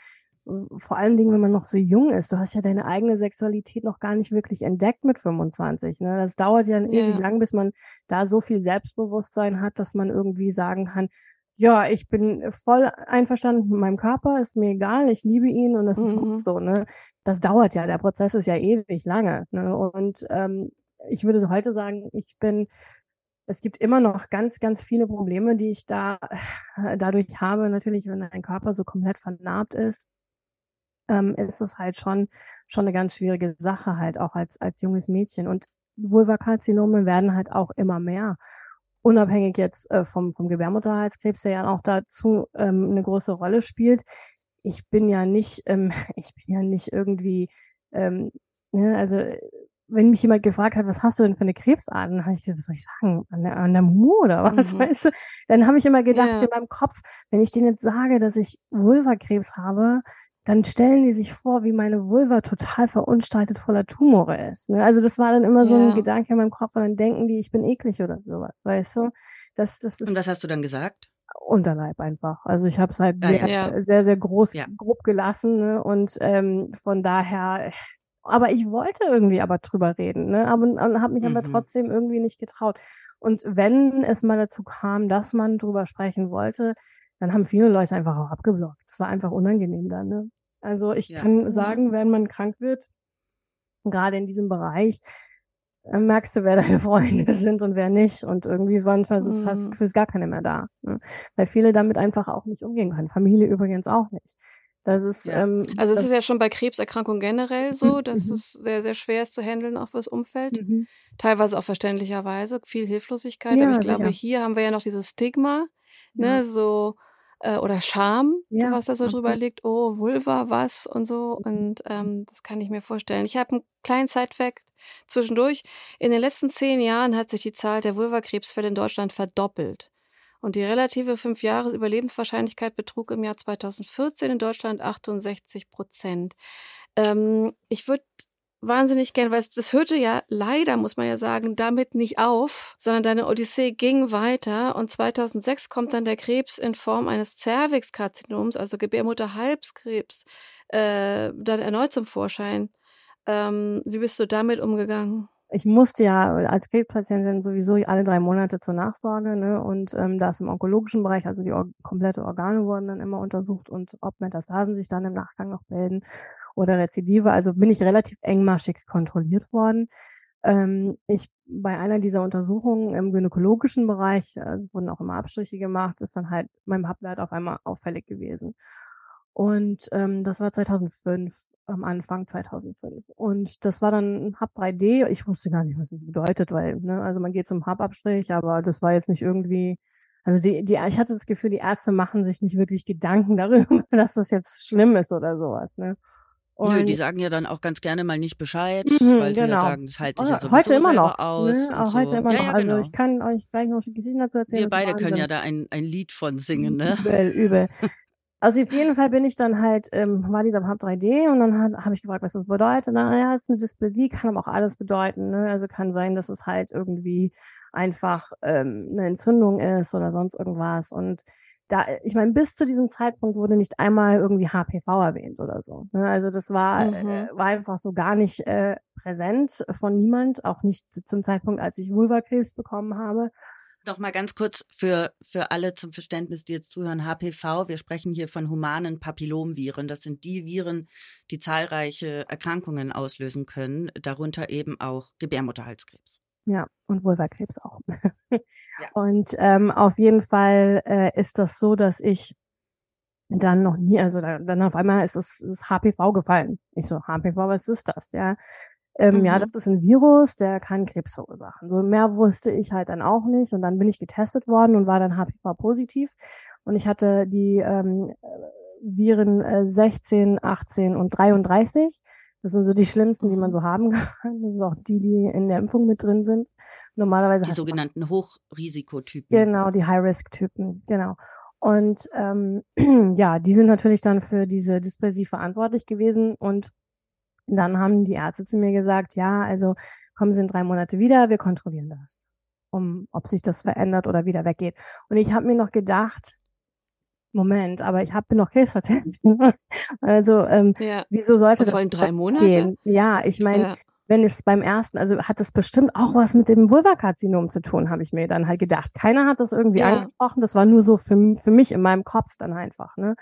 vor allen Dingen, wenn man noch so jung ist. Du hast ja deine eigene Sexualität noch gar nicht wirklich entdeckt mit 25. Ne? Das dauert ja Ja. ewig lang, bis man da so viel Selbstbewusstsein hat, dass man irgendwie sagen kann, ja, ich bin voll einverstanden mit meinem Körper, ist mir egal, ich liebe ihn und das ist Mhm. gut so. Ne? Das dauert ja, der Prozess ist ja ewig lange. Ne? Und ähm, ich würde so heute sagen, ich bin es gibt immer noch ganz, ganz viele Probleme, die ich da äh, dadurch habe. Natürlich, wenn dein Körper so komplett vernarbt ist, ähm, ist es halt schon, schon eine ganz schwierige Sache halt auch als, als junges Mädchen. Und Vulvakarzinome werden halt auch immer mehr. Unabhängig jetzt äh, vom, vom Gebärmutterhalskrebs, der ja auch dazu ähm, eine große Rolle spielt. Ich bin ja nicht, ähm, ich bin ja nicht irgendwie, ähm, ne, also wenn mich jemand gefragt hat, was hast du denn für eine Krebsart, dann habe ich gesagt, was soll ich sagen, an der, an der Mu oder was, Mhm. weißt du? Dann habe ich immer gedacht Ja. in meinem Kopf, wenn ich denen jetzt sage, dass ich Vulvakrebs habe, dann stellen die sich vor, wie meine Vulva total verunstaltet voller Tumore ist. Ne? Also das war dann immer so ein Ja. Gedanke in meinem Kopf und dann denken die, ich bin eklig oder sowas, weißt du? Das, das ist Und was hast du dann gesagt? Unterleib einfach. Also ich habe es halt Ah, sehr, ja. sehr, sehr groß, Ja. grob gelassen ne? und ähm, von daher, aber ich wollte irgendwie aber drüber reden, ne? aber und habe mich aber Mhm. trotzdem irgendwie nicht getraut. Und wenn es mal dazu kam, dass man drüber sprechen wollte, dann haben viele Leute einfach auch abgeblockt. Das war einfach unangenehm dann. Ne? Also ich Ja. kann Mhm. sagen, wenn man krank wird, gerade in diesem Bereich, dann merkst du, wer deine Freunde sind und wer nicht. Und irgendwie manchmal ist, hast du Mhm. Gar keine mehr da. Ne? Weil viele damit einfach auch nicht umgehen können. Familie übrigens auch nicht. Das ist, Ja. ähm, Also es ist ja schon bei Krebserkrankungen generell so, dass Mhm. es sehr, sehr schwer ist zu handeln, auch fürs Umfeld. mhm. Teilweise auch verständlicherweise, viel Hilflosigkeit. Aber Ja, ich glaube, sicher. hier haben wir ja noch dieses Stigma, ne, so, äh, oder Scham, Ja, was da so drüber liegt, oh, Vulva, was und so. Und ähm, das kann ich mir vorstellen. Ich habe einen kleinen Sidefact zwischendurch. In den letzten zehn Jahren hat sich die Zahl der Vulvakrebsfälle in Deutschland verdoppelt. Und die relative fünf Jahre Überlebenswahrscheinlichkeit betrug im Jahr 2014 in Deutschland 68 Prozent. Ähm, ich würde wahnsinnig gern, weil es, das hörte ja leider, muss man ja sagen, damit nicht auf, sondern deine Odyssee ging weiter und 2006 kommt dann der Krebs in Form eines Cervixkarzinoms, also Gebärmutterhalskrebs, äh, dann erneut zum Vorschein. Ähm, wie bist du damit umgegangen? ich musste ja als Krebspatientin sowieso alle drei Monate zur Nachsorge, ne? Und ähm, das im onkologischen Bereich, also die or komplette Organe wurden dann immer untersucht und ob Metastasen sich dann im Nachgang noch bilden oder Rezidive. Also bin ich relativ engmaschig kontrolliert worden. Ähm, ich bei einer dieser Untersuchungen im gynäkologischen Bereich, also es wurden auch immer Abstriche gemacht, ist dann halt mein Pappwert auf einmal auffällig gewesen. Und ähm, das war 2005 am Anfang 2005. Und das war dann Hub 3D. Ich wusste gar nicht, was das bedeutet, weil, ne, also man geht zum Hub-Abstrich, aber das war jetzt nicht irgendwie, also die, die, ich hatte das Gefühl, die Ärzte machen sich nicht wirklich Gedanken darüber, dass das jetzt schlimm ist oder sowas, ne. Nö, Und die sagen ja dann auch ganz gerne mal nicht Bescheid, Mhm, weil sie ja genau. sagen, das hält sich ja sowieso heute immer noch, aus. ne, auch so. heute immer ja, noch. ja, Also genau. ich kann euch gleich noch Geschichten dazu erzählen. Wir beide können ja da ein, ein Lied von singen, ne? Übel, übel. Also auf jeden Fall bin ich dann halt, ähm, war dieser Hub 3D und dann habe ich gefragt, was das bedeutet. Na ja, es ist eine Dysplasie, kann aber auch alles bedeuten. Ne? Also kann sein, dass es halt irgendwie einfach ähm, eine Entzündung ist oder sonst irgendwas. Und da, ich meine, bis zu diesem Zeitpunkt wurde nicht einmal irgendwie HPV erwähnt oder so. Ne? Also das war, Mhm. äh, war einfach so gar nicht äh, präsent von niemand, auch nicht zum Zeitpunkt, als ich Vulvakrebs bekommen habe. Noch mal ganz kurz für, für alle zum Verständnis, die jetzt zuhören, HPV, wir sprechen hier von humanen Papillomviren. Das sind die Viren, die zahlreiche Erkrankungen auslösen können, darunter eben auch Gebärmutterhalskrebs. Ja, und Vulvakrebs auch. Und ähm, auf jeden Fall äh, ist das so, dass ich dann noch nie, also da, dann auf einmal ist es ist HPV gefallen. Ich so, HPV, was ist das? Ja, ähm, ja, Mhm. das ist ein Virus, der kann Krebs verursachen. So mehr wusste ich halt dann auch nicht. Und dann bin ich getestet worden und war dann HPV positiv. Und ich hatte die ähm, Viren äh, 16, 18 und 33. Das sind so die schlimmsten, die man Mhm. so haben kann. Das ist auch die, die in der Impfung mit drin sind. Normalerweise Die sogenannten Hochrisikotypen. Genau, die High-Risk-Typen, genau. Und ähm, ja, die sind natürlich dann für diese Dysplasie verantwortlich gewesen. Und dann haben die Ärzte zu mir gesagt, ja, also kommen Sie in drei Monate wieder, wir kontrollieren das, um ob sich das verändert oder wieder weggeht. Und ich habe mir noch gedacht, Moment, aber ich habe noch Krebspatientin. also ähm, Ja. wieso sollte das vor allem drei Monate? gehen? Ja, ich meine, Ja. wenn es beim ersten, also hat das bestimmt auch was mit dem Vulvakarzinom zu tun, habe ich mir dann halt gedacht. Keiner hat das irgendwie Ja. angesprochen, das war nur so für, für mich in meinem Kopf dann einfach, ne?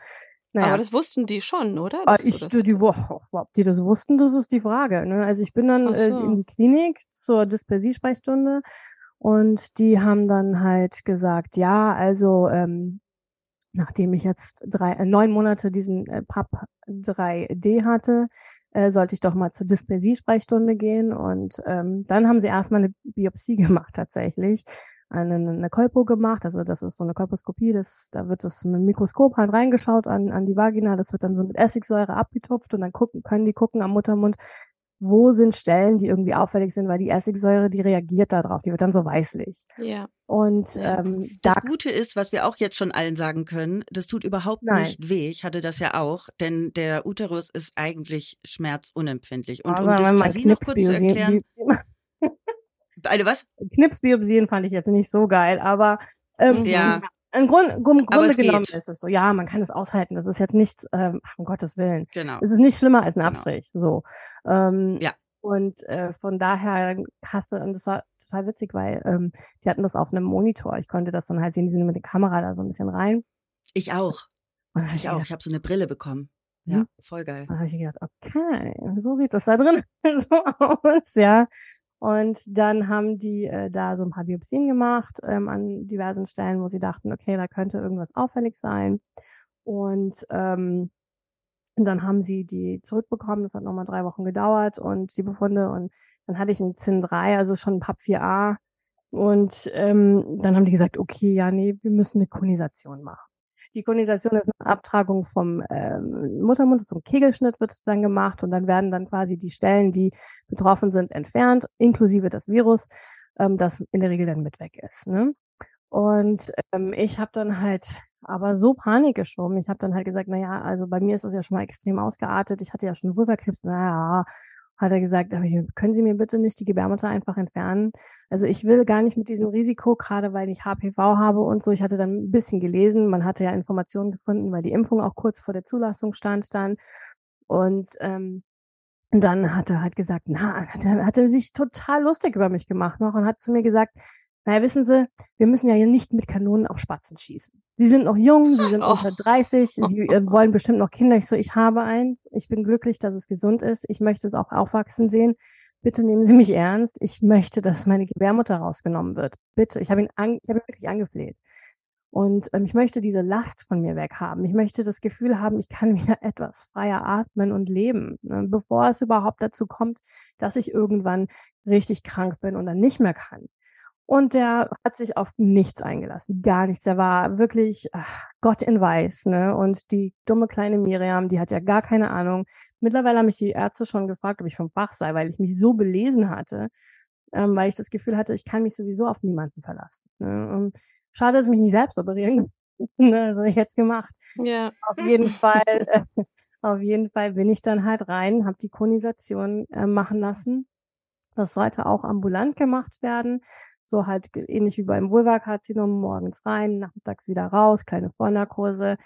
Naja, Aber das wussten die schon, oder? Ah, Dass ich, das die, wow, ob die das wussten, das ist die Frage, ne? Also ich bin dann äh, so. in die Klinik zur Dysplasie-Sprechstunde und die haben dann halt gesagt, ja, also ähm, nachdem ich jetzt drei, äh, neun Monate diesen äh, PAP 3D hatte, äh, sollte ich doch mal zur Dysplasie-Sprechstunde gehen. Und ähm, dann haben sie erstmal eine Biopsie gemacht tatsächlich. Eine, eine Kolpo gemacht, also das ist so eine Kolposkopie, das, da wird das mit dem Mikroskop halt reingeschaut an, an die Vagina, das wird dann so mit Essigsäure abgetupft und dann gucken, können die gucken am Muttermund, wo sind Stellen, die irgendwie auffällig sind, weil die Essigsäure, die reagiert da drauf, die wird dann so weißlich. Ja. Und ähm, da Das Gute ist, was wir auch jetzt schon allen sagen können, das tut überhaupt Nein. nicht weh. Ich hatte das ja auch, denn der Uterus ist eigentlich schmerzunempfindlich. Und um Aber wenn man Dysplasie noch kurz zu erklären, eine was? Knipsbiopsien fand ich jetzt nicht so geil, aber ähm. Ja. im Grund, Aber Grunde es genommen geht. ist es so, ja, man kann es aushalten. Das ist jetzt nichts, ähm, um Gottes Willen. Genau. Es ist nicht schlimmer als ein Genau. Abstrich. So. Ähm, Ja. Und äh, von daher hast du, und das war total witzig, weil ähm, die hatten das auf einem Monitor. Ich konnte das dann halt sehen, die sind mit der Kamera da so ein bisschen rein. Ich auch. Hab Ich auch. Ich habe so eine Brille bekommen. Ja, Mhm. voll geil. Dann habe ich gedacht, okay, so sieht das da drin so aus, ja. Und dann haben die äh, da so ein paar Biopsien gemacht ähm, an diversen Stellen, wo sie dachten, okay, da könnte irgendwas auffällig sein. Und ähm, dann haben sie die zurückbekommen. Das hat nochmal drei Wochen gedauert und die Befunde. Und dann hatte ich ein ZIN 3, also schon ein PAP 4a. Und ähm, dann haben die gesagt, okay, ja, nee, wir müssen eine Konisation machen. Die Konisation ist eine Abtragung vom ähm, Muttermund zum Kegelschnitt wird dann gemacht und dann werden dann quasi die Stellen, die betroffen sind, entfernt, inklusive das Virus, ähm, das in der Regel dann mit weg ist. Ne? Und ähm, ich habe dann halt aber so Panik geschoben. Ich habe dann halt gesagt, naja, also bei mir ist das ja schon mal extrem ausgeartet. Ich hatte ja schon Vulvakrebs. Naja, hat er gesagt, können Sie mir bitte nicht die Gebärmutter einfach entfernen? Also ich will gar nicht mit diesem Risiko, gerade weil ich HPV habe und so. Ich hatte dann ein bisschen gelesen, man hatte ja Informationen gefunden, weil die Impfung auch kurz vor der Zulassung stand dann. Und ähm, dann hat er halt gesagt, na, er, hat er sich total lustig über mich gemacht noch und hat zu mir gesagt, naja, wissen Sie, wir müssen ja hier nicht mit Kanonen auf Spatzen schießen. Sie sind noch jung, Sie sind oh. unter 30, Sie äh, wollen bestimmt noch Kinder. Ich so, ich habe eins. Ich bin glücklich, dass es gesund ist. Ich möchte es auch aufwachsen sehen. Bitte nehmen Sie mich ernst. Ich möchte, dass meine Gebärmutter rausgenommen wird. Bitte. Ich habe ihn, an, ich habe ihn wirklich angefleht. Und ähm, ich möchte diese Last von mir weghaben. Ich möchte das Gefühl haben, ich kann wieder etwas freier atmen und leben, ne? bevor es überhaupt dazu kommt, dass ich irgendwann richtig krank bin und dann nicht mehr kann. Und der hat sich auf nichts eingelassen, gar nichts. Der war wirklich ach, Gott in Weiß. Ne? Und die dumme kleine Miriam, die hat ja gar keine Ahnung. Mittlerweile haben mich die Ärzte schon gefragt, ob ich vom Fach sei, weil ich mich so belesen hatte, ähm, weil ich das Gefühl hatte, ich kann mich sowieso auf niemanden verlassen. Ne? Und schade, dass ich mich nicht selbst operieren ne? Das habe ich jetzt gemacht. Ja. Auf jeden Fall, äh, auf jeden Fall bin ich dann halt rein, habe die Konisation äh, machen lassen. Das sollte auch ambulant gemacht werden. So halt ähnlich wie beim Vulvakarzinom, morgens rein, nachmittags wieder raus, keine Vollnarkose.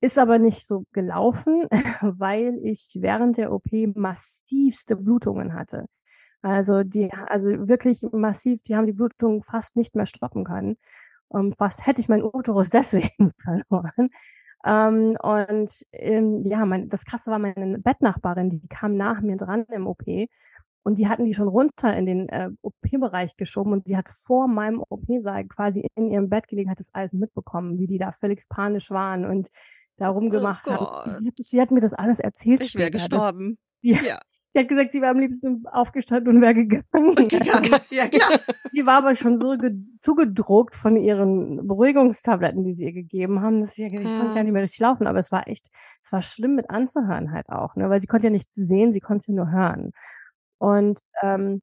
Ist aber nicht so gelaufen, weil ich während der OP massivste Blutungen hatte. Also die, also wirklich massiv, die haben die Blutungen fast nicht mehr stoppen können. Um, ähm, fast hätte ich meinen Uterus deswegen verloren. Ähm, und ähm, ja, mein, das Krasse war meine Bettnachbarin, die kam nach mir dran im OP und die hatten die schon runter in den äh, OP-Bereich geschoben und die hat vor meinem OP-Saal quasi in ihrem Bett gelegen, hat das alles mitbekommen, wie die da völlig panisch waren und da rumgemacht oh haben. Sie, sie hat mir das alles erzählt. Ich wäre gestorben. Das, ja. ja. Sie hat gesagt, sie wäre am liebsten aufgestanden und wäre gegangen. Und gegangen. Ja, klar. Die war aber schon so zugedruckt von ihren Beruhigungstabletten, die sie ihr gegeben haben, dass sie ja. ich konnte gar nicht mehr richtig laufen. Aber es war echt, es war schlimm mit anzuhören halt auch, ne? weil sie konnte ja nichts sehen, sie konnte ja nur hören. Und ähm,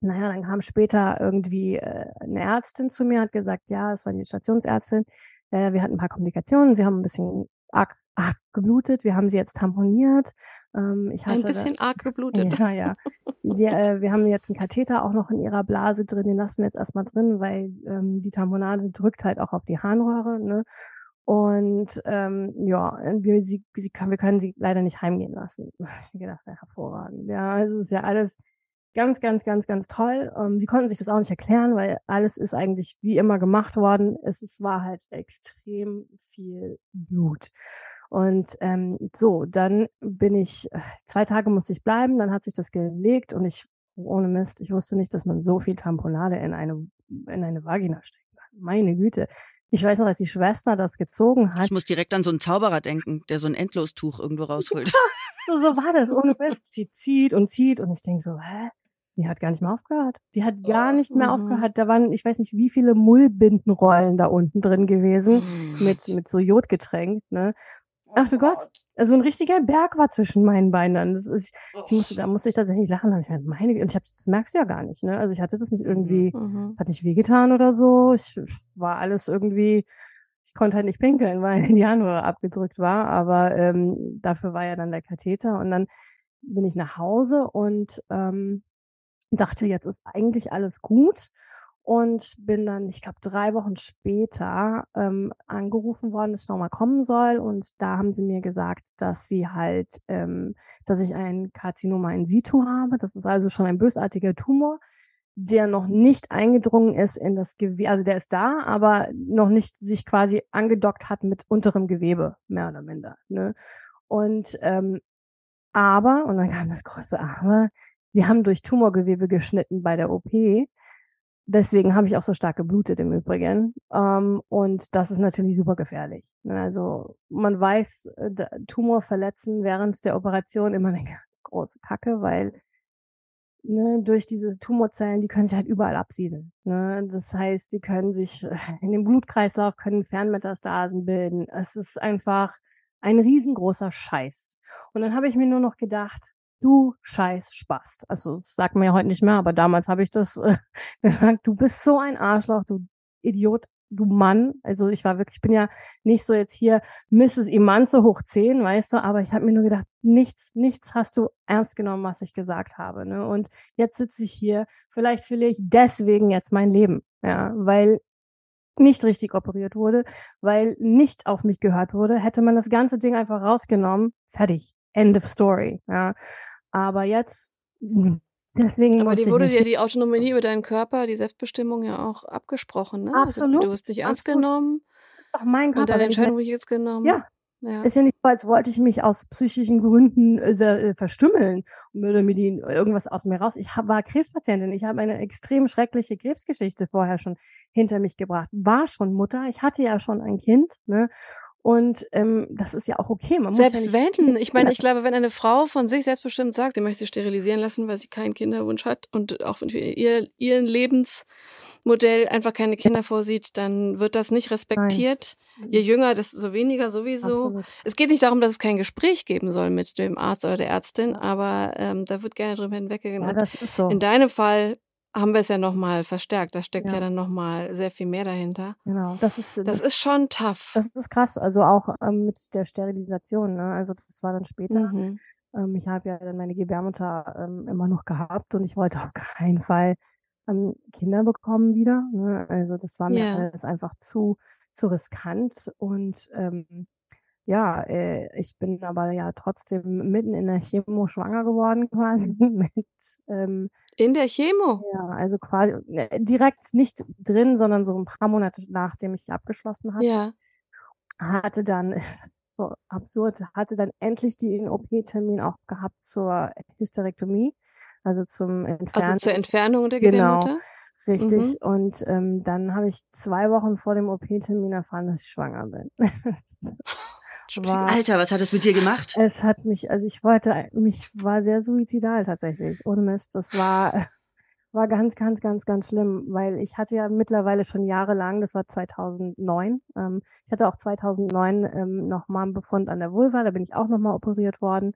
naja, dann kam später irgendwie äh, eine Ärztin zu mir, hat gesagt, ja, es war die Stationsärztin, äh, wir hatten ein paar Komplikationen, sie haben ein bisschen arg, arg geblutet, wir haben sie jetzt tamponiert. Ähm, ich ein bisschen arg geblutet. Ja, ja. Sie, äh, wir haben jetzt einen Katheter auch noch in ihrer Blase drin, den lassen wir jetzt erstmal drin, weil ähm, die Tamponade drückt halt auch auf die Harnröhre. Ne? Und ähm, ja, wir, sie, sie kann, wir können sie leider nicht heimgehen lassen. Ich habe gedacht, ja, hervorragend. Ja, es ist ja alles ganz, ganz, ganz, ganz toll. Ähm, sie konnten sich das auch nicht erklären, weil alles ist eigentlich wie immer gemacht worden. Es, es war halt extrem viel Blut. Und ähm, so, dann bin ich, zwei Tage musste ich bleiben, dann hat sich das gelegt und ich, ohne Mist, ich wusste nicht, dass man so viel Tamponade in eine, in eine Vagina steckt. Meine Güte. Ich weiß noch, als die Schwester das gezogen hat. Ich muss direkt an so einen Zauberer denken, der so ein Endlostuch irgendwo rausholt. so, so war das, ohne Mist. Die zieht und zieht und ich denke so, hä? Die hat gar nicht mehr aufgehört. Die hat gar nicht mehr mhm. aufgehört. Da waren, ich weiß nicht, wie viele Mullbindenrollen da unten drin gewesen, mhm. mit, mit so Jodgetränk, ne? Ach du Gott, also ein richtiger Berg war zwischen meinen Beinen. Das ist, ich musste, da musste ich tatsächlich lachen. Ich meine, meine, und ich hab, das merkst du ja gar nicht, ne? Also ich hatte das nicht irgendwie, mhm. mhm. hat nicht wehgetan oder so. Ich, war alles irgendwie, ich konnte halt nicht pinkeln, weil die Januar abgedrückt war. Aber ähm, dafür war ja dann der Katheter. Und dann bin ich nach Hause und ähm, dachte, jetzt ist eigentlich alles gut und bin dann, ich glaube, drei Wochen später ähm, angerufen worden, dass ich nochmal kommen soll. Und da haben sie mir gesagt, dass sie halt, ähm, dass ich ein Karzinoma in situ habe. Das ist also schon ein bösartiger Tumor, der noch nicht eingedrungen ist in das Gewebe, also der ist da, aber noch nicht sich quasi angedockt hat mit unterem Gewebe, mehr oder minder. Ne? Und ähm, aber, und dann kam das große Aber, sie haben durch Tumorgewebe geschnitten bei der OP. Deswegen habe ich auch so stark geblutet im Übrigen. Ähm, und das ist natürlich super gefährlich. Ne? Also man weiß, äh, Tumor verletzen während der Operation immer eine ganz große Kacke, weil ne, durch diese Tumorzellen, die können sich halt überall absiedeln. Ne? Das heißt, sie können sich in dem Blutkreislauf, können Fernmetastasen bilden. Es ist einfach ein riesengroßer Scheiß. Und dann habe ich mir nur noch gedacht, du scheiß Spast. Also das sagt man ja heute nicht mehr, aber damals habe ich das äh, gesagt, du bist so ein Arschloch, du Idiot, du Mann. Also ich war wirklich, ich bin ja nicht so jetzt hier Mrs. Imanze hoch 10, weißt du, aber ich habe mir nur gedacht, nichts, nichts hast du ernst genommen, was ich gesagt habe. Ne? Und jetzt sitze ich hier, vielleicht verliere ich deswegen jetzt mein Leben, ja, weil nicht richtig operiert wurde, weil nicht auf mich gehört wurde, hätte man das ganze Ding einfach rausgenommen, fertig, end of story, ja. Aber jetzt, hm, deswegen. Aber die wurde dir die Autonomie über deinen Körper, die Selbstbestimmung ja auch abgesprochen, ne? Absolut. Also, du wirst nicht ernst genommen. Das ist doch mein Körper. Und deine Entscheidung wurde jetzt genommen. Ja. ja. Ist ja nicht so, als wollte ich mich aus psychischen Gründen äh, äh verstümmeln oder mir die irgendwas aus mir raus. Ich hab, war Krebspatientin. Ich habe eine extrem schreckliche Krebsgeschichte vorher schon hinter mich gebracht. War schon Mutter. Ich hatte ja schon ein Kind. Ne? Und ähm, das ist ja auch okay. Man Selbst ja wenn, ich meine, ich glaube, wenn eine Frau von sich selbstbestimmt sagt, sie möchte sterilisieren lassen, weil sie keinen Kinderwunsch hat und auch für ihr, ihren Lebensmodell einfach keine Kinder vorsieht, dann wird das nicht respektiert. Nein. Je jünger, desto weniger sowieso. Absolut. Es geht nicht darum, dass es kein Gespräch geben soll mit dem Arzt oder der Ärztin, aber ähm, da wird gerne drüber hinweggegangen. Ja, das ist so. In deinem Fall haben wir es ja nochmal verstärkt. Da steckt ja, ja dann nochmal sehr viel mehr dahinter. Genau. Das ist, das, das, ist schon tough. Das ist krass. Also auch ähm, mit der Sterilisation. Ne? Also das war dann später. Mhm. Ähm, ich habe ja dann meine Gebärmutter ähm, immer noch gehabt und ich wollte auf keinen Fall ähm, Kinder bekommen wieder. Ne? Also das war mir yeah. alles einfach zu, zu riskant und ähm, ja, äh, ich bin aber ja trotzdem mitten in der Chemo schwanger geworden quasi mit ähm, in der Chemo? Ja, also quasi äh, direkt nicht drin, sondern so ein paar Monate nachdem ich abgeschlossen hatte. Ja. Hatte dann, so absurd, hatte dann endlich den OP-Termin auch gehabt zur Hysterektomie, also zum Entfernen. Also zur Entfernung der genau, Gebärmutter? Richtig. Mhm. Und ähm, dann habe ich zwei Wochen vor dem OP-Termin erfahren, dass ich schwanger bin. war, Alter, was hat es mit dir gemacht? Es hat mich, also ich wollte, mich war sehr suizidal tatsächlich, ohne Mist. Das war, war ganz, ganz, ganz, ganz schlimm, weil ich hatte ja mittlerweile schon jahrelang, das war 2009, ähm, ich hatte auch 2009 ähm, nochmal einen Befund an der Vulva, da bin ich auch nochmal operiert worden,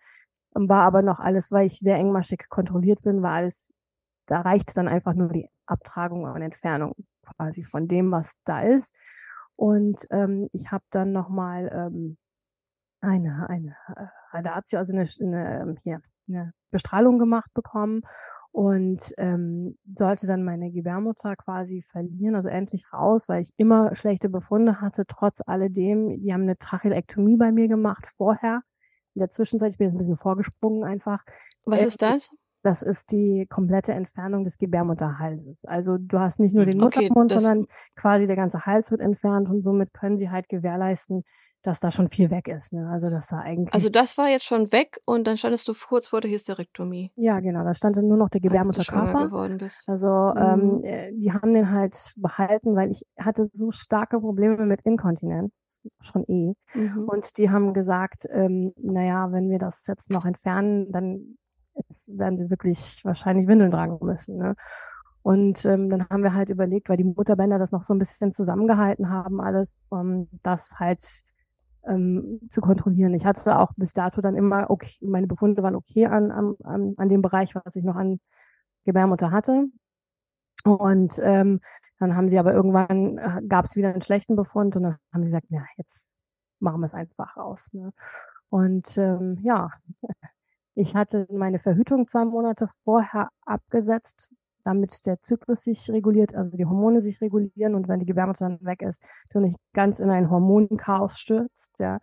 war aber noch alles, weil ich sehr engmaschig kontrolliert bin, war alles, da reicht dann einfach nur die Abtragung und Entfernung quasi von dem, was da ist. Und ähm, ich habe dann nochmal ähm, eine, eine äh, Radatio, also eine, eine, ähm, hier, eine Bestrahlung gemacht bekommen und ähm, sollte dann meine Gebärmutter quasi verlieren, also endlich raus, weil ich immer schlechte Befunde hatte, trotz alledem. Die haben eine Tracheektomie bei mir gemacht vorher. In der Zwischenzeit, ich bin jetzt ein bisschen vorgesprungen einfach. Was äh, ist das? Das ist die komplette Entfernung des Gebärmutterhalses. Also du hast nicht nur den Muttermund, okay, sondern quasi der ganze Hals wird entfernt und somit können sie halt gewährleisten, dass da schon viel weg ist. Ne? Also dass da eigentlich. Also das war jetzt schon weg und dann standest du kurz vor der Hysterektomie. Ja, genau. Da stand dann nur noch der Gebärmutterkörper. geworden bist. Also ähm, mhm. ähm, die haben den halt behalten, weil ich hatte so starke Probleme mit Inkontinenz schon eh. Mhm. Und die haben gesagt, ähm, naja, wenn wir das jetzt noch entfernen, dann werden sie wirklich wahrscheinlich Windeln tragen müssen. Ne? Und ähm, dann haben wir halt überlegt, weil die Mutterbänder das noch so ein bisschen zusammengehalten haben, alles, um das halt ähm, zu kontrollieren. Ich hatte auch bis dato dann immer, okay, meine Befunde waren okay an, an, an dem Bereich, was ich noch an Gebärmutter hatte. Und ähm, dann haben sie aber irgendwann, äh, gab es wieder einen schlechten Befund und dann haben sie gesagt, ja, jetzt machen wir es einfach raus. Ne? Und ähm, ja, ich hatte meine Verhütung zwei Monate vorher abgesetzt, damit der Zyklus sich reguliert, also die Hormone sich regulieren und wenn die Gebärmutter dann weg ist, du nicht ganz in ein Hormonchaos stürzt, ja.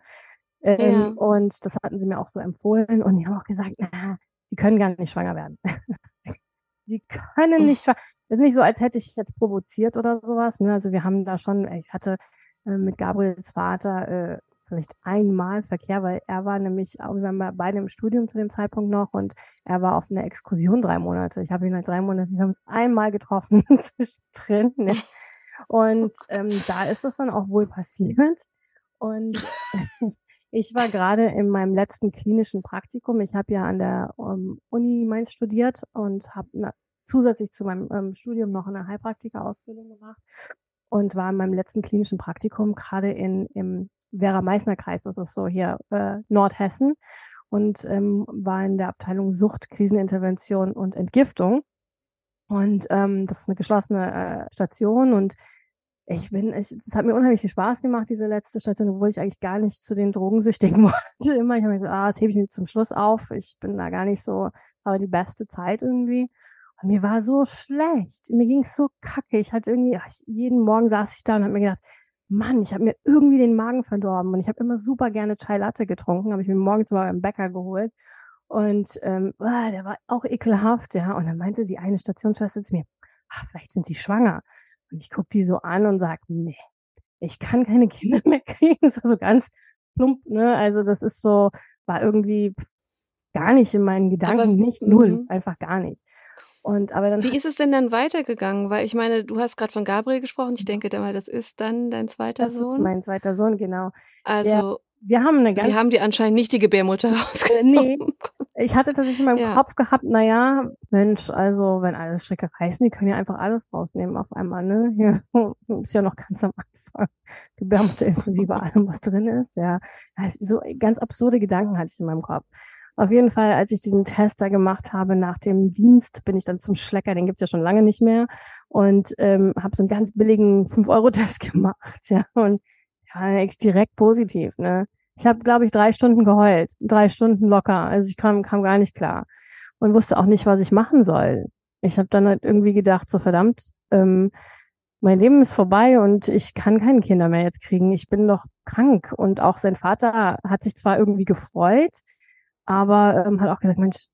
Ähm, ja. Und das hatten sie mir auch so empfohlen und die haben auch gesagt, na, sie können gar nicht schwanger werden. sie können nicht schwanger. Es ist nicht so, als hätte ich jetzt provoziert oder sowas. Ne? Also wir haben da schon, ich hatte äh, mit Gabriels Vater äh, vielleicht einmal Verkehr, weil er war nämlich, wir waren beide im Studium zu dem Zeitpunkt noch und er war auf einer Exkursion drei Monate. Ich habe ihn halt drei Monate, wir haben uns einmal getroffen zwischendrin. Ne? Und ähm, da ist das dann auch wohl passiert. Und ich war gerade in meinem letzten klinischen Praktikum. Ich habe ja an der um, ähm, Uni Mainz studiert und habe zusätzlich zu meinem ähm, Studium noch eine Heilpraktika-Ausbildung gemacht und war in meinem letzten klinischen Praktikum gerade in im Werra-Meißner-Kreis, das ist so hier äh, Nordhessen, und ähm, war in der Abteilung Sucht, Krisenintervention und Entgiftung. Und ähm, das ist eine geschlossene äh, Station und ich bin, es hat mir unheimlich viel Spaß gemacht, diese letzte Station, obwohl ich eigentlich gar nicht zu den Drogensüchtigen wollte. Immer, ich habe mir so, ah, das hebe ich mir zum Schluss auf. Ich bin da gar nicht so, aber die beste Zeit irgendwie. Und mir war so schlecht. Mir ging es so kacke. Ich hatte irgendwie, ach, jeden Morgen saß ich da und habe mir gedacht, Mann, ich habe mir irgendwie den Magen verdorben. Und ich habe immer super gerne Chai Latte getrunken, habe ich mir morgens mal beim Bäcker geholt. Und ähm, oh, der war auch ekelhaft, ja. Und dann meinte die eine Stationsschwester zu mir, ach, vielleicht sind sie schwanger. Und ich gucke die so an und sage, nee, ich kann keine Kinder mehr kriegen. Das war so ganz plump, ne? Also das ist so, war irgendwie gar nicht in meinen Gedanken, Aber, nicht null, mhm. einfach gar nicht. Und aber dann Wie ist es denn dann weitergegangen? Weil ich meine, du hast gerade von Gabriel gesprochen. Ich denke mal, das ist dann dein zweiter das Sohn. Das ist mein zweiter Sohn, genau. Also wir haben eine ganz. Sie haben die anscheinend nicht die Gebärmutter äh, rausgenommen. nee. Ich hatte tatsächlich in meinem ja. Kopf gehabt, naja, Mensch, also wenn alle Stricke reißen, die können ja einfach alles rausnehmen auf einmal, ne? Hier ist ja noch ganz am Anfang. Gebärmutter inklusive allem, was drin ist, ja. So ganz absurde Gedanken hatte ich in meinem Kopf. Auf jeden Fall, als ich diesen Test da gemacht habe nach dem Dienst, bin ich dann zum Schlecker, den gibt's ja schon lange nicht mehr, und ähm, habe so einen ganz billigen 5-Euro-Test gemacht, ja. Und ja, direkt positiv, ne? Ich habe, glaube ich, drei Stunden geheult, drei Stunden locker. Also ich kam, kam gar nicht klar und wusste auch nicht, was ich machen soll. Ich habe dann halt irgendwie gedacht, so verdammt, ähm, mein Leben ist vorbei und ich kann keine Kinder mehr jetzt kriegen. Ich bin doch krank. Und auch sein Vater hat sich zwar irgendwie gefreut, aber ähm, hat auch gesagt, Mensch,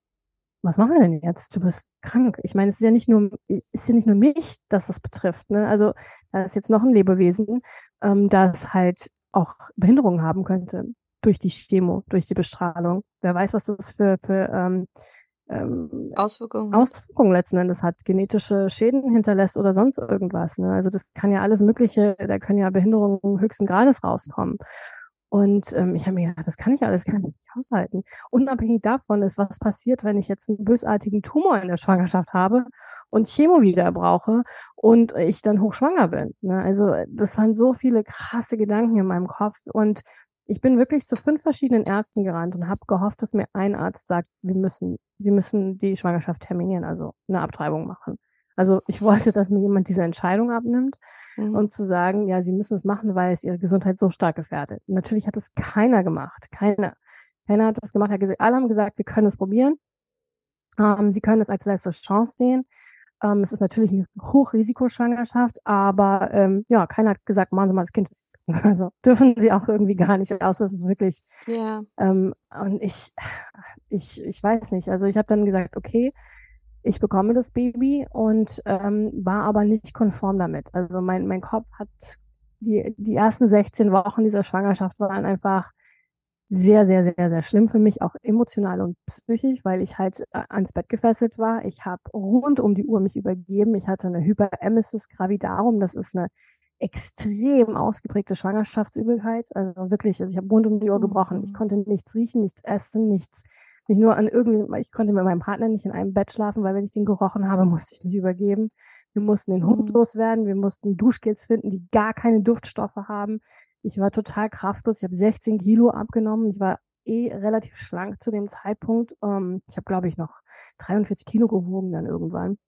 was machen wir denn jetzt? Du bist krank. Ich meine, es ist ja nicht nur, ist ja nicht nur mich, dass das betrifft. Ne? Also da ist jetzt noch ein Lebewesen, ähm, das halt auch Behinderungen haben könnte durch die Chemo, durch die Bestrahlung. Wer weiß, was das für, für ähm, ähm, Auswirkungen. Auswirkungen letzten Endes hat, genetische Schäden hinterlässt oder sonst irgendwas. Ne? Also das kann ja alles Mögliche, da können ja Behinderungen höchsten Grades rauskommen. Und ähm, ich habe mir gedacht, das kann ich alles gar nicht aushalten. Unabhängig davon ist, was passiert, wenn ich jetzt einen bösartigen Tumor in der Schwangerschaft habe und Chemo wieder brauche und ich dann hochschwanger bin. Ne? Also das waren so viele krasse Gedanken in meinem Kopf und ich bin wirklich zu fünf verschiedenen Ärzten gerannt und habe gehofft, dass mir ein Arzt sagt, wir müssen, sie müssen die Schwangerschaft terminieren, also eine Abtreibung machen. Also ich wollte, dass mir jemand diese Entscheidung abnimmt mhm. und zu sagen, ja, sie müssen es machen, weil es ihre Gesundheit so stark gefährdet. natürlich hat es keiner gemacht. Keiner. Keiner hat das gemacht. Alle haben gesagt, wir können es probieren. Ähm, sie können es als letzte Chance sehen. Ähm, es ist natürlich eine Hochrisikoschwangerschaft, aber ähm, ja, keiner hat gesagt, machen Sie mal das Kind. Also dürfen sie auch irgendwie gar nicht aus. Das ist wirklich. Ja. Ähm, und ich, ich, ich weiß nicht. Also ich habe dann gesagt, okay, ich bekomme das Baby und ähm, war aber nicht konform damit. Also mein, mein Kopf hat die, die ersten 16 Wochen dieser Schwangerschaft waren einfach sehr, sehr, sehr, sehr schlimm für mich, auch emotional und psychisch, weil ich halt äh, ans Bett gefesselt war. Ich habe rund um die Uhr mich übergeben. Ich hatte eine Hyperemesis gravidarum. Das ist eine extrem ausgeprägte Schwangerschaftsübelkeit. Also wirklich, also ich habe rund um die Uhr gebrochen. Ich mhm. konnte nichts riechen, nichts essen, nichts, nicht nur an irgendwie, ich konnte mit meinem Partner nicht in einem Bett schlafen, weil wenn ich den gerochen habe, musste ich mich übergeben. Wir mussten den Hund mhm. loswerden, wir mussten Duschgels finden, die gar keine Duftstoffe haben. Ich war total kraftlos. Ich habe 16 Kilo abgenommen. Ich war eh relativ schlank zu dem Zeitpunkt. Ähm, ich habe, glaube ich, noch 43 Kilo gewogen dann irgendwann.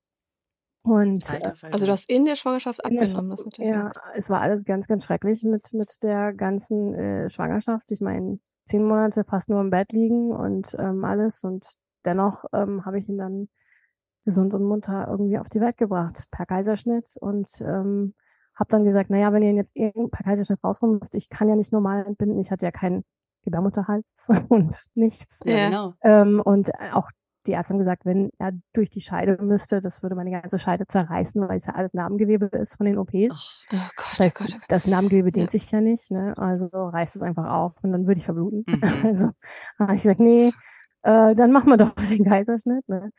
Und Alter, äh, also du hast in der Schwangerschaft abgenommen, das natürlich. Ja, es war alles ganz, ganz schrecklich mit, mit der ganzen äh, Schwangerschaft. Ich meine, zehn Monate fast nur im Bett liegen und ähm, alles. Und dennoch ähm, habe ich ihn dann gesund und munter irgendwie auf die Welt gebracht, per Kaiserschnitt. Und ähm, habe dann gesagt, naja, wenn ihr ihn jetzt per Kaiserschnitt rausholen müsst, ich kann ja nicht normal entbinden, ich hatte ja keinen Gebärmutterhals und nichts. Ja, genau. Ähm, und auch die Ärzte haben gesagt, wenn er durch die Scheide müsste, das würde meine ganze Scheide zerreißen, weil es ja alles Narbengewebe ist von den OPs. Oh, Gott, Das, oh heißt, Gott, oh Gott. das Narbengewebe dehnt sich ja nicht, ne? Also reißt es einfach auf und dann würde ich verbluten. Mhm. Also habe ich gesagt, nee, äh, dann machen wir doch den Kaiserschnitt, ne?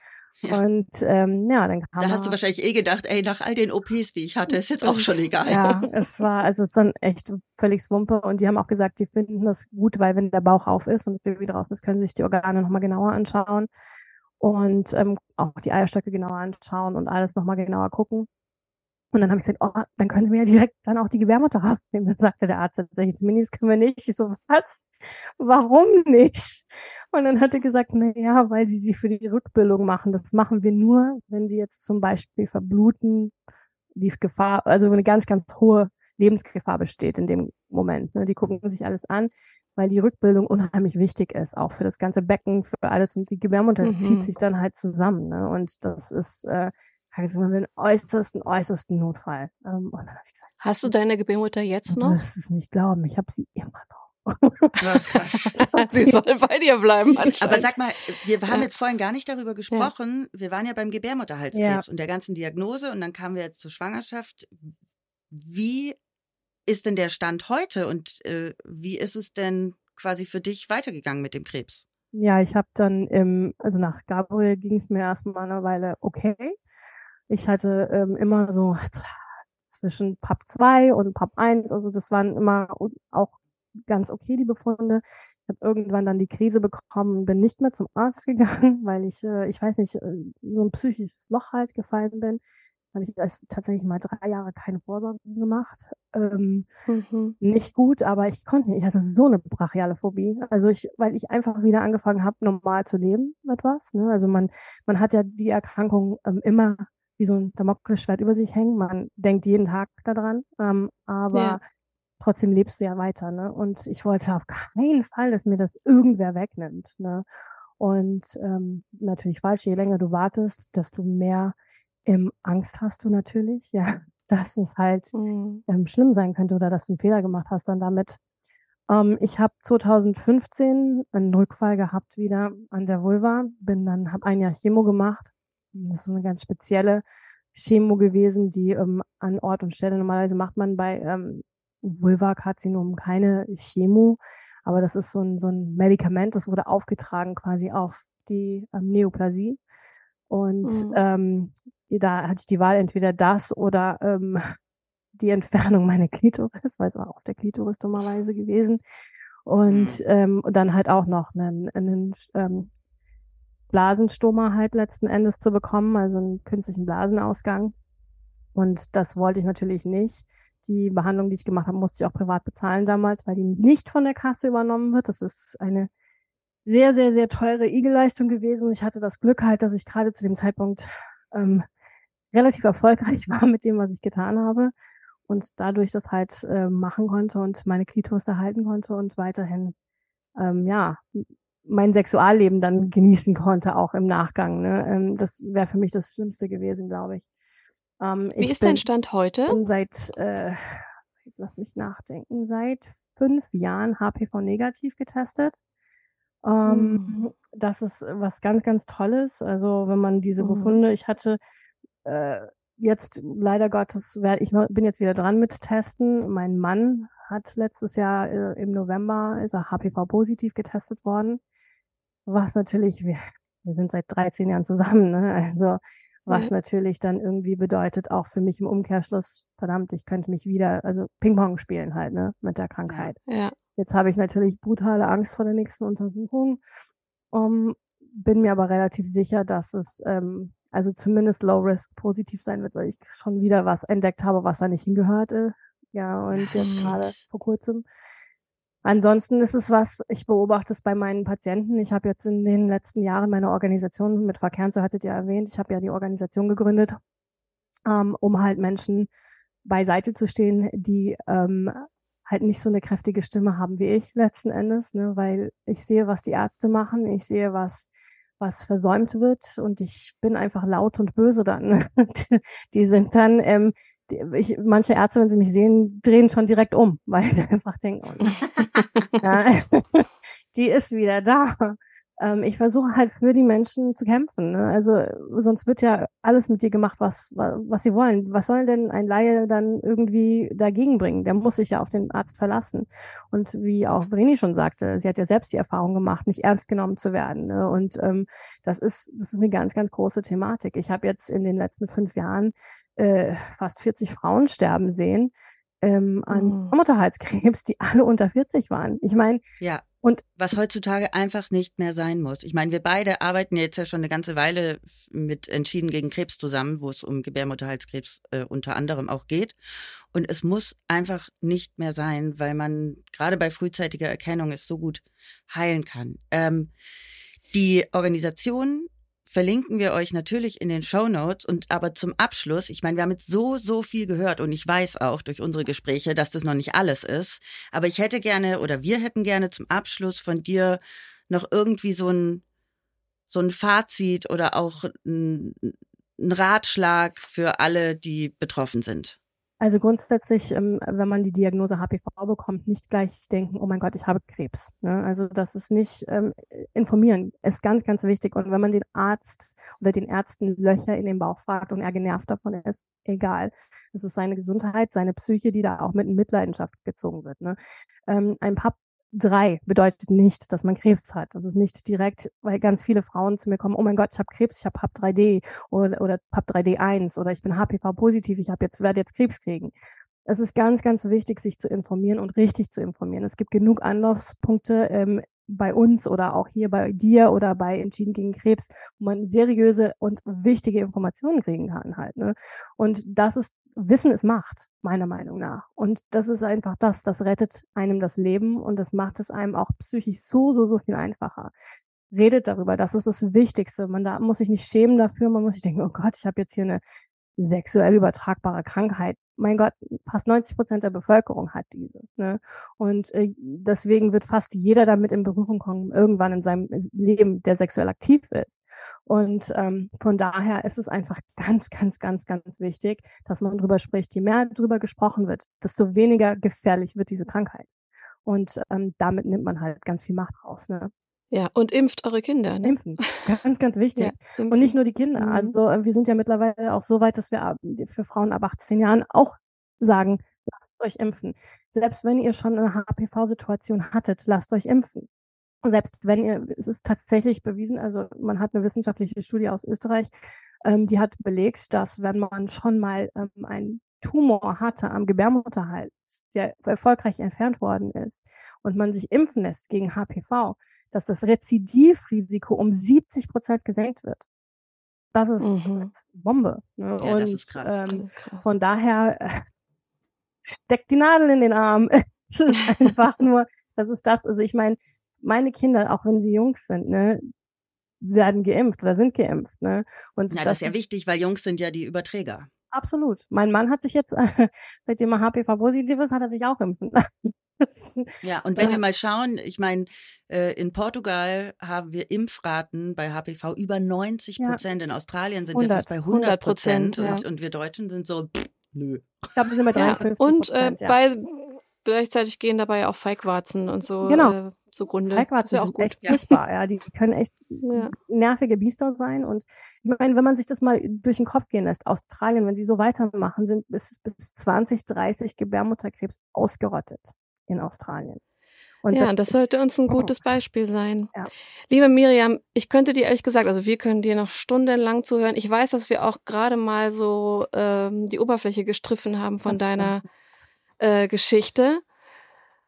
Ja. Und ähm, ja, dann kam Da hast du wahrscheinlich eh gedacht, ey, nach all den OPs, die ich hatte, ist jetzt auch schon egal. Ja, es war, also es ist dann echt völlig Swumpe und die haben auch gesagt, die finden das gut, weil wenn der Bauch auf ist und das Baby draußen ist, können sich die Organe nochmal genauer anschauen und ähm, auch die Eierstöcke genauer anschauen und alles nochmal genauer gucken. Und dann habe ich gesagt, oh, dann können mir ja direkt dann auch die Gebärmutter rausnehmen. Dann sagte der Arzt tatsächlich, das können wir nicht. Ich so, was? Warum nicht? Und dann hat er gesagt, na ja, weil sie sie für die Rückbildung machen. Das machen wir nur, wenn sie jetzt zum Beispiel verbluten, die Gefahr, also eine ganz, ganz hohe Lebensgefahr besteht in dem Moment. Ne? Die gucken sich alles an, weil die Rückbildung unheimlich wichtig ist, auch für das ganze Becken, für alles. Und die Gebärmutter Mhm. zieht sich dann halt zusammen. Ne? Und das ist, äh, also wir einen äußersten, äußersten Notfall. Ähm, und dann habe ich gesagt, Hast du deine Gebärmutter jetzt du noch? wirst es nicht glauben, ich habe sie immer noch. Ja. Sie soll bei dir bleiben. Aber sag mal, wir haben Ja. jetzt vorhin gar nicht darüber gesprochen. Wir waren ja beim Gebärmutterhalskrebs und der ganzen Diagnose und dann kamen wir jetzt zur Schwangerschaft. Wie ist denn der Stand heute und äh, wie ist es denn quasi für dich weitergegangen mit dem Krebs? Ja, ich habe dann im, also nach Gabriel ging es mir erstmal eine Weile okay. Ich hatte ähm, immer so zwischen PAP 2 und PAP 1, also das waren immer auch ganz okay, die Befunde. Ich habe irgendwann dann die Krise bekommen bin nicht mehr zum Arzt gegangen, weil ich, äh, ich weiß nicht, äh, so ein psychisches Loch halt gefallen bin. Habe ich erst tatsächlich mal drei Jahre keine Vorsorge gemacht. Ähm, Mhm. nicht gut, aber ich konnte nicht. Ich hatte so eine brachiale Phobie. Also ich, weil ich einfach wieder angefangen habe, normal zu leben mit was. Ne? Also man, man hat ja die Erkrankung ähm, immer wie so ein Damoklesschwert über sich hängen. Man denkt jeden Tag daran, ähm, aber Ja. trotzdem lebst du ja weiter. Ne? Und ich wollte auf keinen Fall, dass mir das irgendwer wegnimmt. Ne? Und ähm, natürlich falsch, je länger du wartest, desto mehr ähm, Angst hast du natürlich, ja, dass es halt Mhm. ähm, schlimm sein könnte oder dass du einen Fehler gemacht hast dann damit. Ähm, ich habe 2015 einen Rückfall gehabt wieder an der Vulva, bin dann, habe ein Jahr Chemo gemacht. Das ist eine ganz spezielle Chemo gewesen, die ähm, an Ort und Stelle, normalerweise macht man bei ähm, Vulva-Karzinom keine Chemo, aber das ist so ein, so ein Medikament, das wurde aufgetragen quasi auf die ähm, Neoplasie. Und Mhm. ähm, da hatte ich die Wahl, entweder das oder ähm, die Entfernung meiner Klitoris, weil es war auf der Klitoris dummerweise gewesen. Und, ähm, und dann halt auch noch einen, einen ähm, Blasenstoma halt letzten Endes zu bekommen, also einen künstlichen Blasenausgang. Und das wollte ich natürlich nicht. Die Behandlung, die ich gemacht habe, musste ich auch privat bezahlen damals, weil die nicht von der Kasse übernommen wird. Das ist eine sehr, sehr, sehr teure Igelleistung gewesen. Ich hatte das Glück halt, dass ich gerade zu dem Zeitpunkt ähm, relativ erfolgreich war mit dem, was ich getan habe und dadurch das halt äh, machen konnte und meine Klitoris erhalten konnte und weiterhin ähm, ja mein Sexualleben dann genießen konnte, auch im Nachgang. Ne? Ähm, das wäre für mich das Schlimmste gewesen, glaube ich. Ähm, Wie ich ist dein Stand heute? bin seit, äh, lass mich nachdenken, seit fünf Jahren HPV-negativ getestet. Ähm, Das ist was ganz, ganz Tolles. Also wenn man diese Mhm. Befunde, ich hatte äh, jetzt leider Gottes, wer- ich bin jetzt wieder dran mit Testen. Mein Mann hat letztes Jahr äh, im November ist er HPV-positiv getestet worden, was natürlich, wir, wir sind seit 13 Jahren zusammen, ne? also was Ja. natürlich dann irgendwie bedeutet, auch für mich im Umkehrschluss, verdammt, ich könnte mich wieder, also Ping-Pong spielen halt, ne, mit der Krankheit. Ja. Jetzt habe ich natürlich brutale Angst vor der nächsten Untersuchung. Um, bin mir aber relativ sicher, dass es ähm, also zumindest Low Risk positiv sein wird, weil ich schon wieder was entdeckt habe, was da nicht hingehört. Äh. Ja, und jetzt gerade vor kurzem. Ansonsten ist es was, ich beobachte es bei meinen Patienten. Ich habe jetzt in den letzten Jahren meine Organisation mit Verkehren, so hattet ihr erwähnt, ich habe ja die Organisation gegründet, ähm, um halt Menschen beiseite zu stehen, die ähm, halt nicht so eine kräftige Stimme haben wie ich letzten Endes, ne, weil ich sehe, was die Ärzte machen, ich sehe, was was versäumt wird und ich bin einfach laut und böse dann. die sind dann, ähm, die, ich, manche Ärzte, wenn sie mich sehen, drehen schon direkt um, weil sie einfach denken, oh, ja, die ist wieder da. Ähm, ich versuche halt für die Menschen zu kämpfen. Ne? Also sonst wird ja alles mit dir gemacht, was, was, was sie wollen. Was soll denn ein Laie dann irgendwie dagegen bringen? Der muss sich ja auf den Arzt verlassen. Und wie auch Vreni schon sagte, sie hat ja selbst die Erfahrung gemacht, nicht ernst genommen zu werden. Ne? Und ähm, das ist, das ist eine ganz, ganz große Thematik. Ich habe jetzt in den letzten fünf Jahren äh, fast 40 Frauen sterben sehen ähm, an mhm. Mutterhalskrebs, die alle unter 40 waren. Ich meine, ja. Und was heutzutage einfach nicht mehr sein muss. Ich meine, wir beide arbeiten jetzt ja schon eine ganze Weile mit Entschieden gegen Krebs zusammen, wo es um Gebärmutterhalskrebs äh, unter anderem auch geht. Und es muss einfach nicht mehr sein, weil man gerade bei frühzeitiger Erkennung es so gut heilen kann. Ähm, die Organisation verlinken wir euch natürlich in den Show Notes. Und aber zum Abschluss, ich meine, wir haben jetzt so, so viel gehört und ich weiß auch durch unsere Gespräche, dass das noch nicht alles ist. Aber ich hätte gerne oder wir hätten gerne zum Abschluss von dir noch irgendwie so ein, so ein Fazit oder auch ein, ein Ratschlag für alle, die betroffen sind. Also grundsätzlich, ähm, wenn man die Diagnose HPV bekommt, nicht gleich denken, oh mein Gott, ich habe Krebs. Ne? Also das ist nicht ähm, informieren, ist ganz, ganz wichtig. Und wenn man den Arzt oder den Ärzten Löcher in den Bauch fragt und er genervt davon ist, egal. Es ist seine Gesundheit, seine Psyche, die da auch mit Mitleidenschaft gezogen wird. Ne? Ähm, ein Pap 3 bedeutet nicht, dass man Krebs hat. Das ist nicht direkt, weil ganz viele Frauen zu mir kommen, oh mein Gott, ich habe Krebs, ich habe PAP 3D oder, oder PAP 3D1 oder ich bin HPV positiv, ich habe jetzt werde jetzt Krebs kriegen. Es ist ganz, ganz wichtig, sich zu informieren und richtig zu informieren. Es gibt genug Anlaufspunkte ähm, bei uns oder auch hier bei dir oder bei Entschieden gegen Krebs, wo man seriöse und wichtige Informationen kriegen kann halt. Ne? Und das ist Wissen ist Macht, meiner Meinung nach. Und das ist einfach das, das rettet einem das Leben und das macht es einem auch psychisch so, so, so viel einfacher. Redet darüber, das ist das Wichtigste. Man da muss sich nicht schämen dafür, man muss sich denken, oh Gott, ich habe jetzt hier eine sexuell übertragbare Krankheit. Mein Gott, fast 90 Prozent der Bevölkerung hat diese. Ne? Und äh, deswegen wird fast jeder damit in Berührung kommen, irgendwann in seinem Leben, der sexuell aktiv ist. Und ähm, von daher ist es einfach ganz, ganz, ganz, ganz wichtig, dass man drüber spricht. Je mehr drüber gesprochen wird, desto weniger gefährlich wird diese Krankheit. Und ähm, damit nimmt man halt ganz viel Macht raus. Ne? Ja, und impft eure Kinder. Ne? Impfen, ganz, ganz wichtig. Ja, und nicht nur die Kinder. Mhm. Also äh, wir sind ja mittlerweile auch so weit, dass wir für Frauen ab 18 Jahren auch sagen, lasst euch impfen. Selbst wenn ihr schon eine HPV-Situation hattet, lasst euch impfen selbst wenn ihr, es ist tatsächlich bewiesen, also man hat eine wissenschaftliche Studie aus Österreich, ähm, die hat belegt, dass wenn man schon mal ähm, einen Tumor hatte am Gebärmutterhals, der erfolgreich entfernt worden ist und man sich impfen lässt gegen HPV, dass das Rezidivrisiko um 70 Prozent gesenkt wird. Das ist, mhm. Bombe. Ne? Ja, und, das ist krass. Ähm, das ist krass. Von daher äh, steckt die Nadel in den Arm. es ist einfach nur, das ist das. Also ich meine, meine Kinder, auch wenn sie Jungs sind, ne, werden geimpft oder sind geimpft. Ne? Und ja, das, das ist ja wichtig, weil Jungs sind ja die Überträger. Absolut. Mein Mann hat sich jetzt, äh, seitdem er HPV-positiv ist, hat er sich auch impfen. Ja, und wenn wir mal schauen, ich meine, äh, in Portugal haben wir Impfraten bei HPV über 90 Prozent. Ja. In Australien sind 100, wir fast bei 100 Prozent. Ja. Und, und, wir Deutschen sind so, pff, nö. Ich glaube, wir sind bei 53 ja. Und äh, bei gleichzeitig gehen dabei auch Feigwarzen und so genau. äh, zugrunde. Feigwarzen ja auch gut. echt ja. furchtbar, ja. Die können echt ja. nervige Biester sein. Und ich meine, wenn man sich das mal durch den Kopf gehen lässt, Australien, wenn sie so weitermachen, sind bis, bis 2030 Gebärmutterkrebs ausgerottet in Australien. Und ja, das, das sollte uns ein gutes Beispiel sein. Ja. Liebe Miriam, ich könnte dir ehrlich gesagt, also wir können dir noch stundenlang zuhören. Ich weiß, dass wir auch gerade mal so ähm, die Oberfläche gestriffen haben von das deiner äh, Geschichte.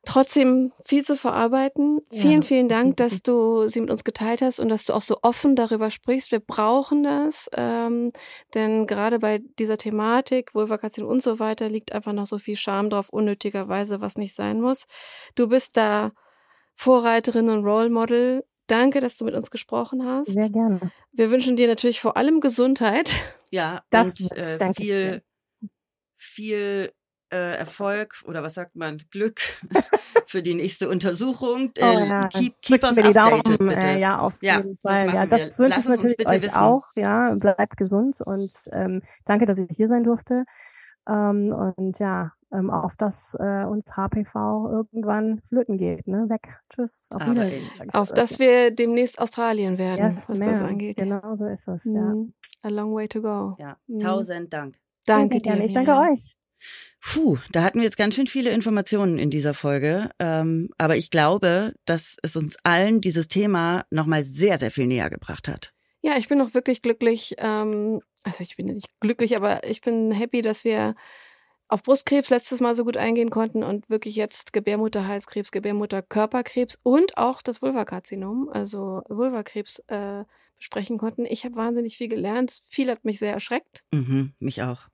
Trotzdem viel zu verarbeiten. Ja. Vielen, vielen Dank, dass du sie mit uns geteilt hast und dass du auch so offen darüber sprichst. Wir brauchen das, ähm, denn gerade bei dieser Thematik, Vulvakation und so weiter, liegt einfach noch so viel Scham drauf, unnötigerweise, was nicht sein muss. Du bist da Vorreiterin und Role Model. Danke, dass du mit uns gesprochen hast. Sehr gerne. Wir wünschen dir natürlich vor allem Gesundheit. Ja, das und äh, viel, viel äh, Erfolg oder was sagt man, Glück für die nächste Untersuchung. Äh, oh, ja. keep, keep us updated, Daumen, bitte. Äh, ja, auf ja, jeden Fall. Das, ja, das wünsche ich natürlich euch wissen. auch. Ja, bleibt gesund und ähm, danke, dass ich hier sein durfte. Ähm, und ja, ähm, auf dass äh, uns HPV irgendwann flöten geht. Ne? Weg. Tschüss. Auf Wiedersehen. Auf dass wir demnächst Australien werden, yes, was mehr. das angeht. Genau so ist es. Ja. Mhm. A long way to go. Ja, Mhm. tausend Dank. Danke Sehr dir. gerne. Ich danke euch. Puh, da hatten wir jetzt ganz schön viele Informationen in dieser Folge. Ähm, aber ich glaube, dass es uns allen dieses Thema nochmal sehr, sehr viel näher gebracht hat. Ja, ich bin auch wirklich glücklich. Ähm, also ich bin nicht glücklich, aber ich bin happy, dass wir auf Brustkrebs letztes Mal so gut eingehen konnten und wirklich jetzt Gebärmutterhalskrebs, Gebärmutterkörperkrebs und auch das Vulvakarzinom, also Vulvakrebs äh, besprechen konnten. Ich habe wahnsinnig viel gelernt. Viel hat mich sehr erschreckt. Mhm, mich auch.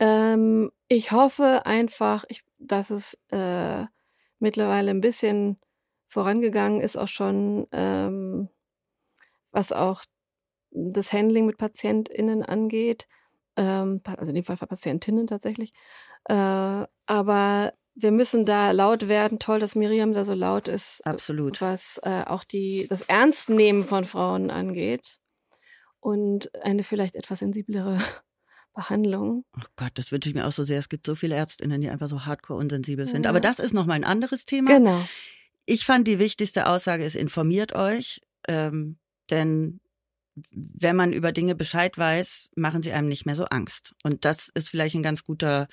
Ähm, ich hoffe einfach, ich, dass es äh, mittlerweile ein bisschen vorangegangen ist, auch schon, ähm, was auch das Handling mit PatientInnen angeht. Ähm, also in dem Fall für Patientinnen tatsächlich. Äh, aber wir müssen da laut werden. Toll, dass Miriam da so laut ist, Absolut. was äh, auch die, das Ernstnehmen von Frauen angeht. Und eine vielleicht etwas sensiblere Behandlung. Oh Gott, das wünsche ich mir auch so sehr. Es gibt so viele Ärztinnen, die einfach so hardcore unsensibel sind. Ja. Aber das ist nochmal ein anderes Thema. Genau. Ich fand die wichtigste Aussage ist, informiert euch. Ähm, denn wenn man über Dinge Bescheid weiß, machen sie einem nicht mehr so Angst. Und das ist vielleicht ein ganz guter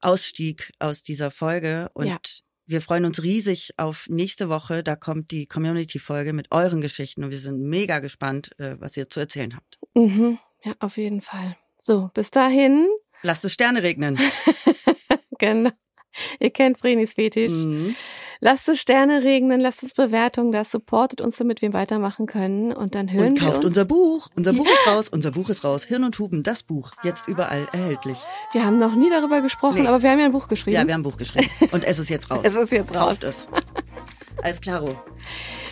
Ausstieg aus dieser Folge. Und Ja. wir freuen uns riesig auf nächste Woche. Da kommt die Community-Folge mit euren Geschichten. Und wir sind mega gespannt, äh, was ihr zu erzählen habt. Mhm. Ja, auf jeden Fall. So, bis dahin. Lasst es Sterne regnen. genau. Ihr kennt Vrenis Fetisch. Mhm. Lasst es Sterne regnen, lasst uns Bewertungen da, supportet uns, damit wir weitermachen können. Und dann hören Und wir kauft uns. unser Buch. Unser Buch ist raus. Unser Buch ist raus. Hirn und Huben, das Buch. Jetzt überall erhältlich. Wir haben noch nie darüber gesprochen, Nee. aber wir haben ja ein Buch geschrieben. Ja, wir haben ein Buch geschrieben. Und es ist jetzt raus. es ist jetzt raus. Kauft es. Alles klaro.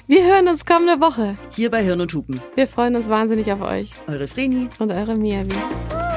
Wir hören uns kommende Woche. Hier bei Hirn und Hupen. Wir freuen uns wahnsinnig auf euch Eure Vreni. und eure Miavi.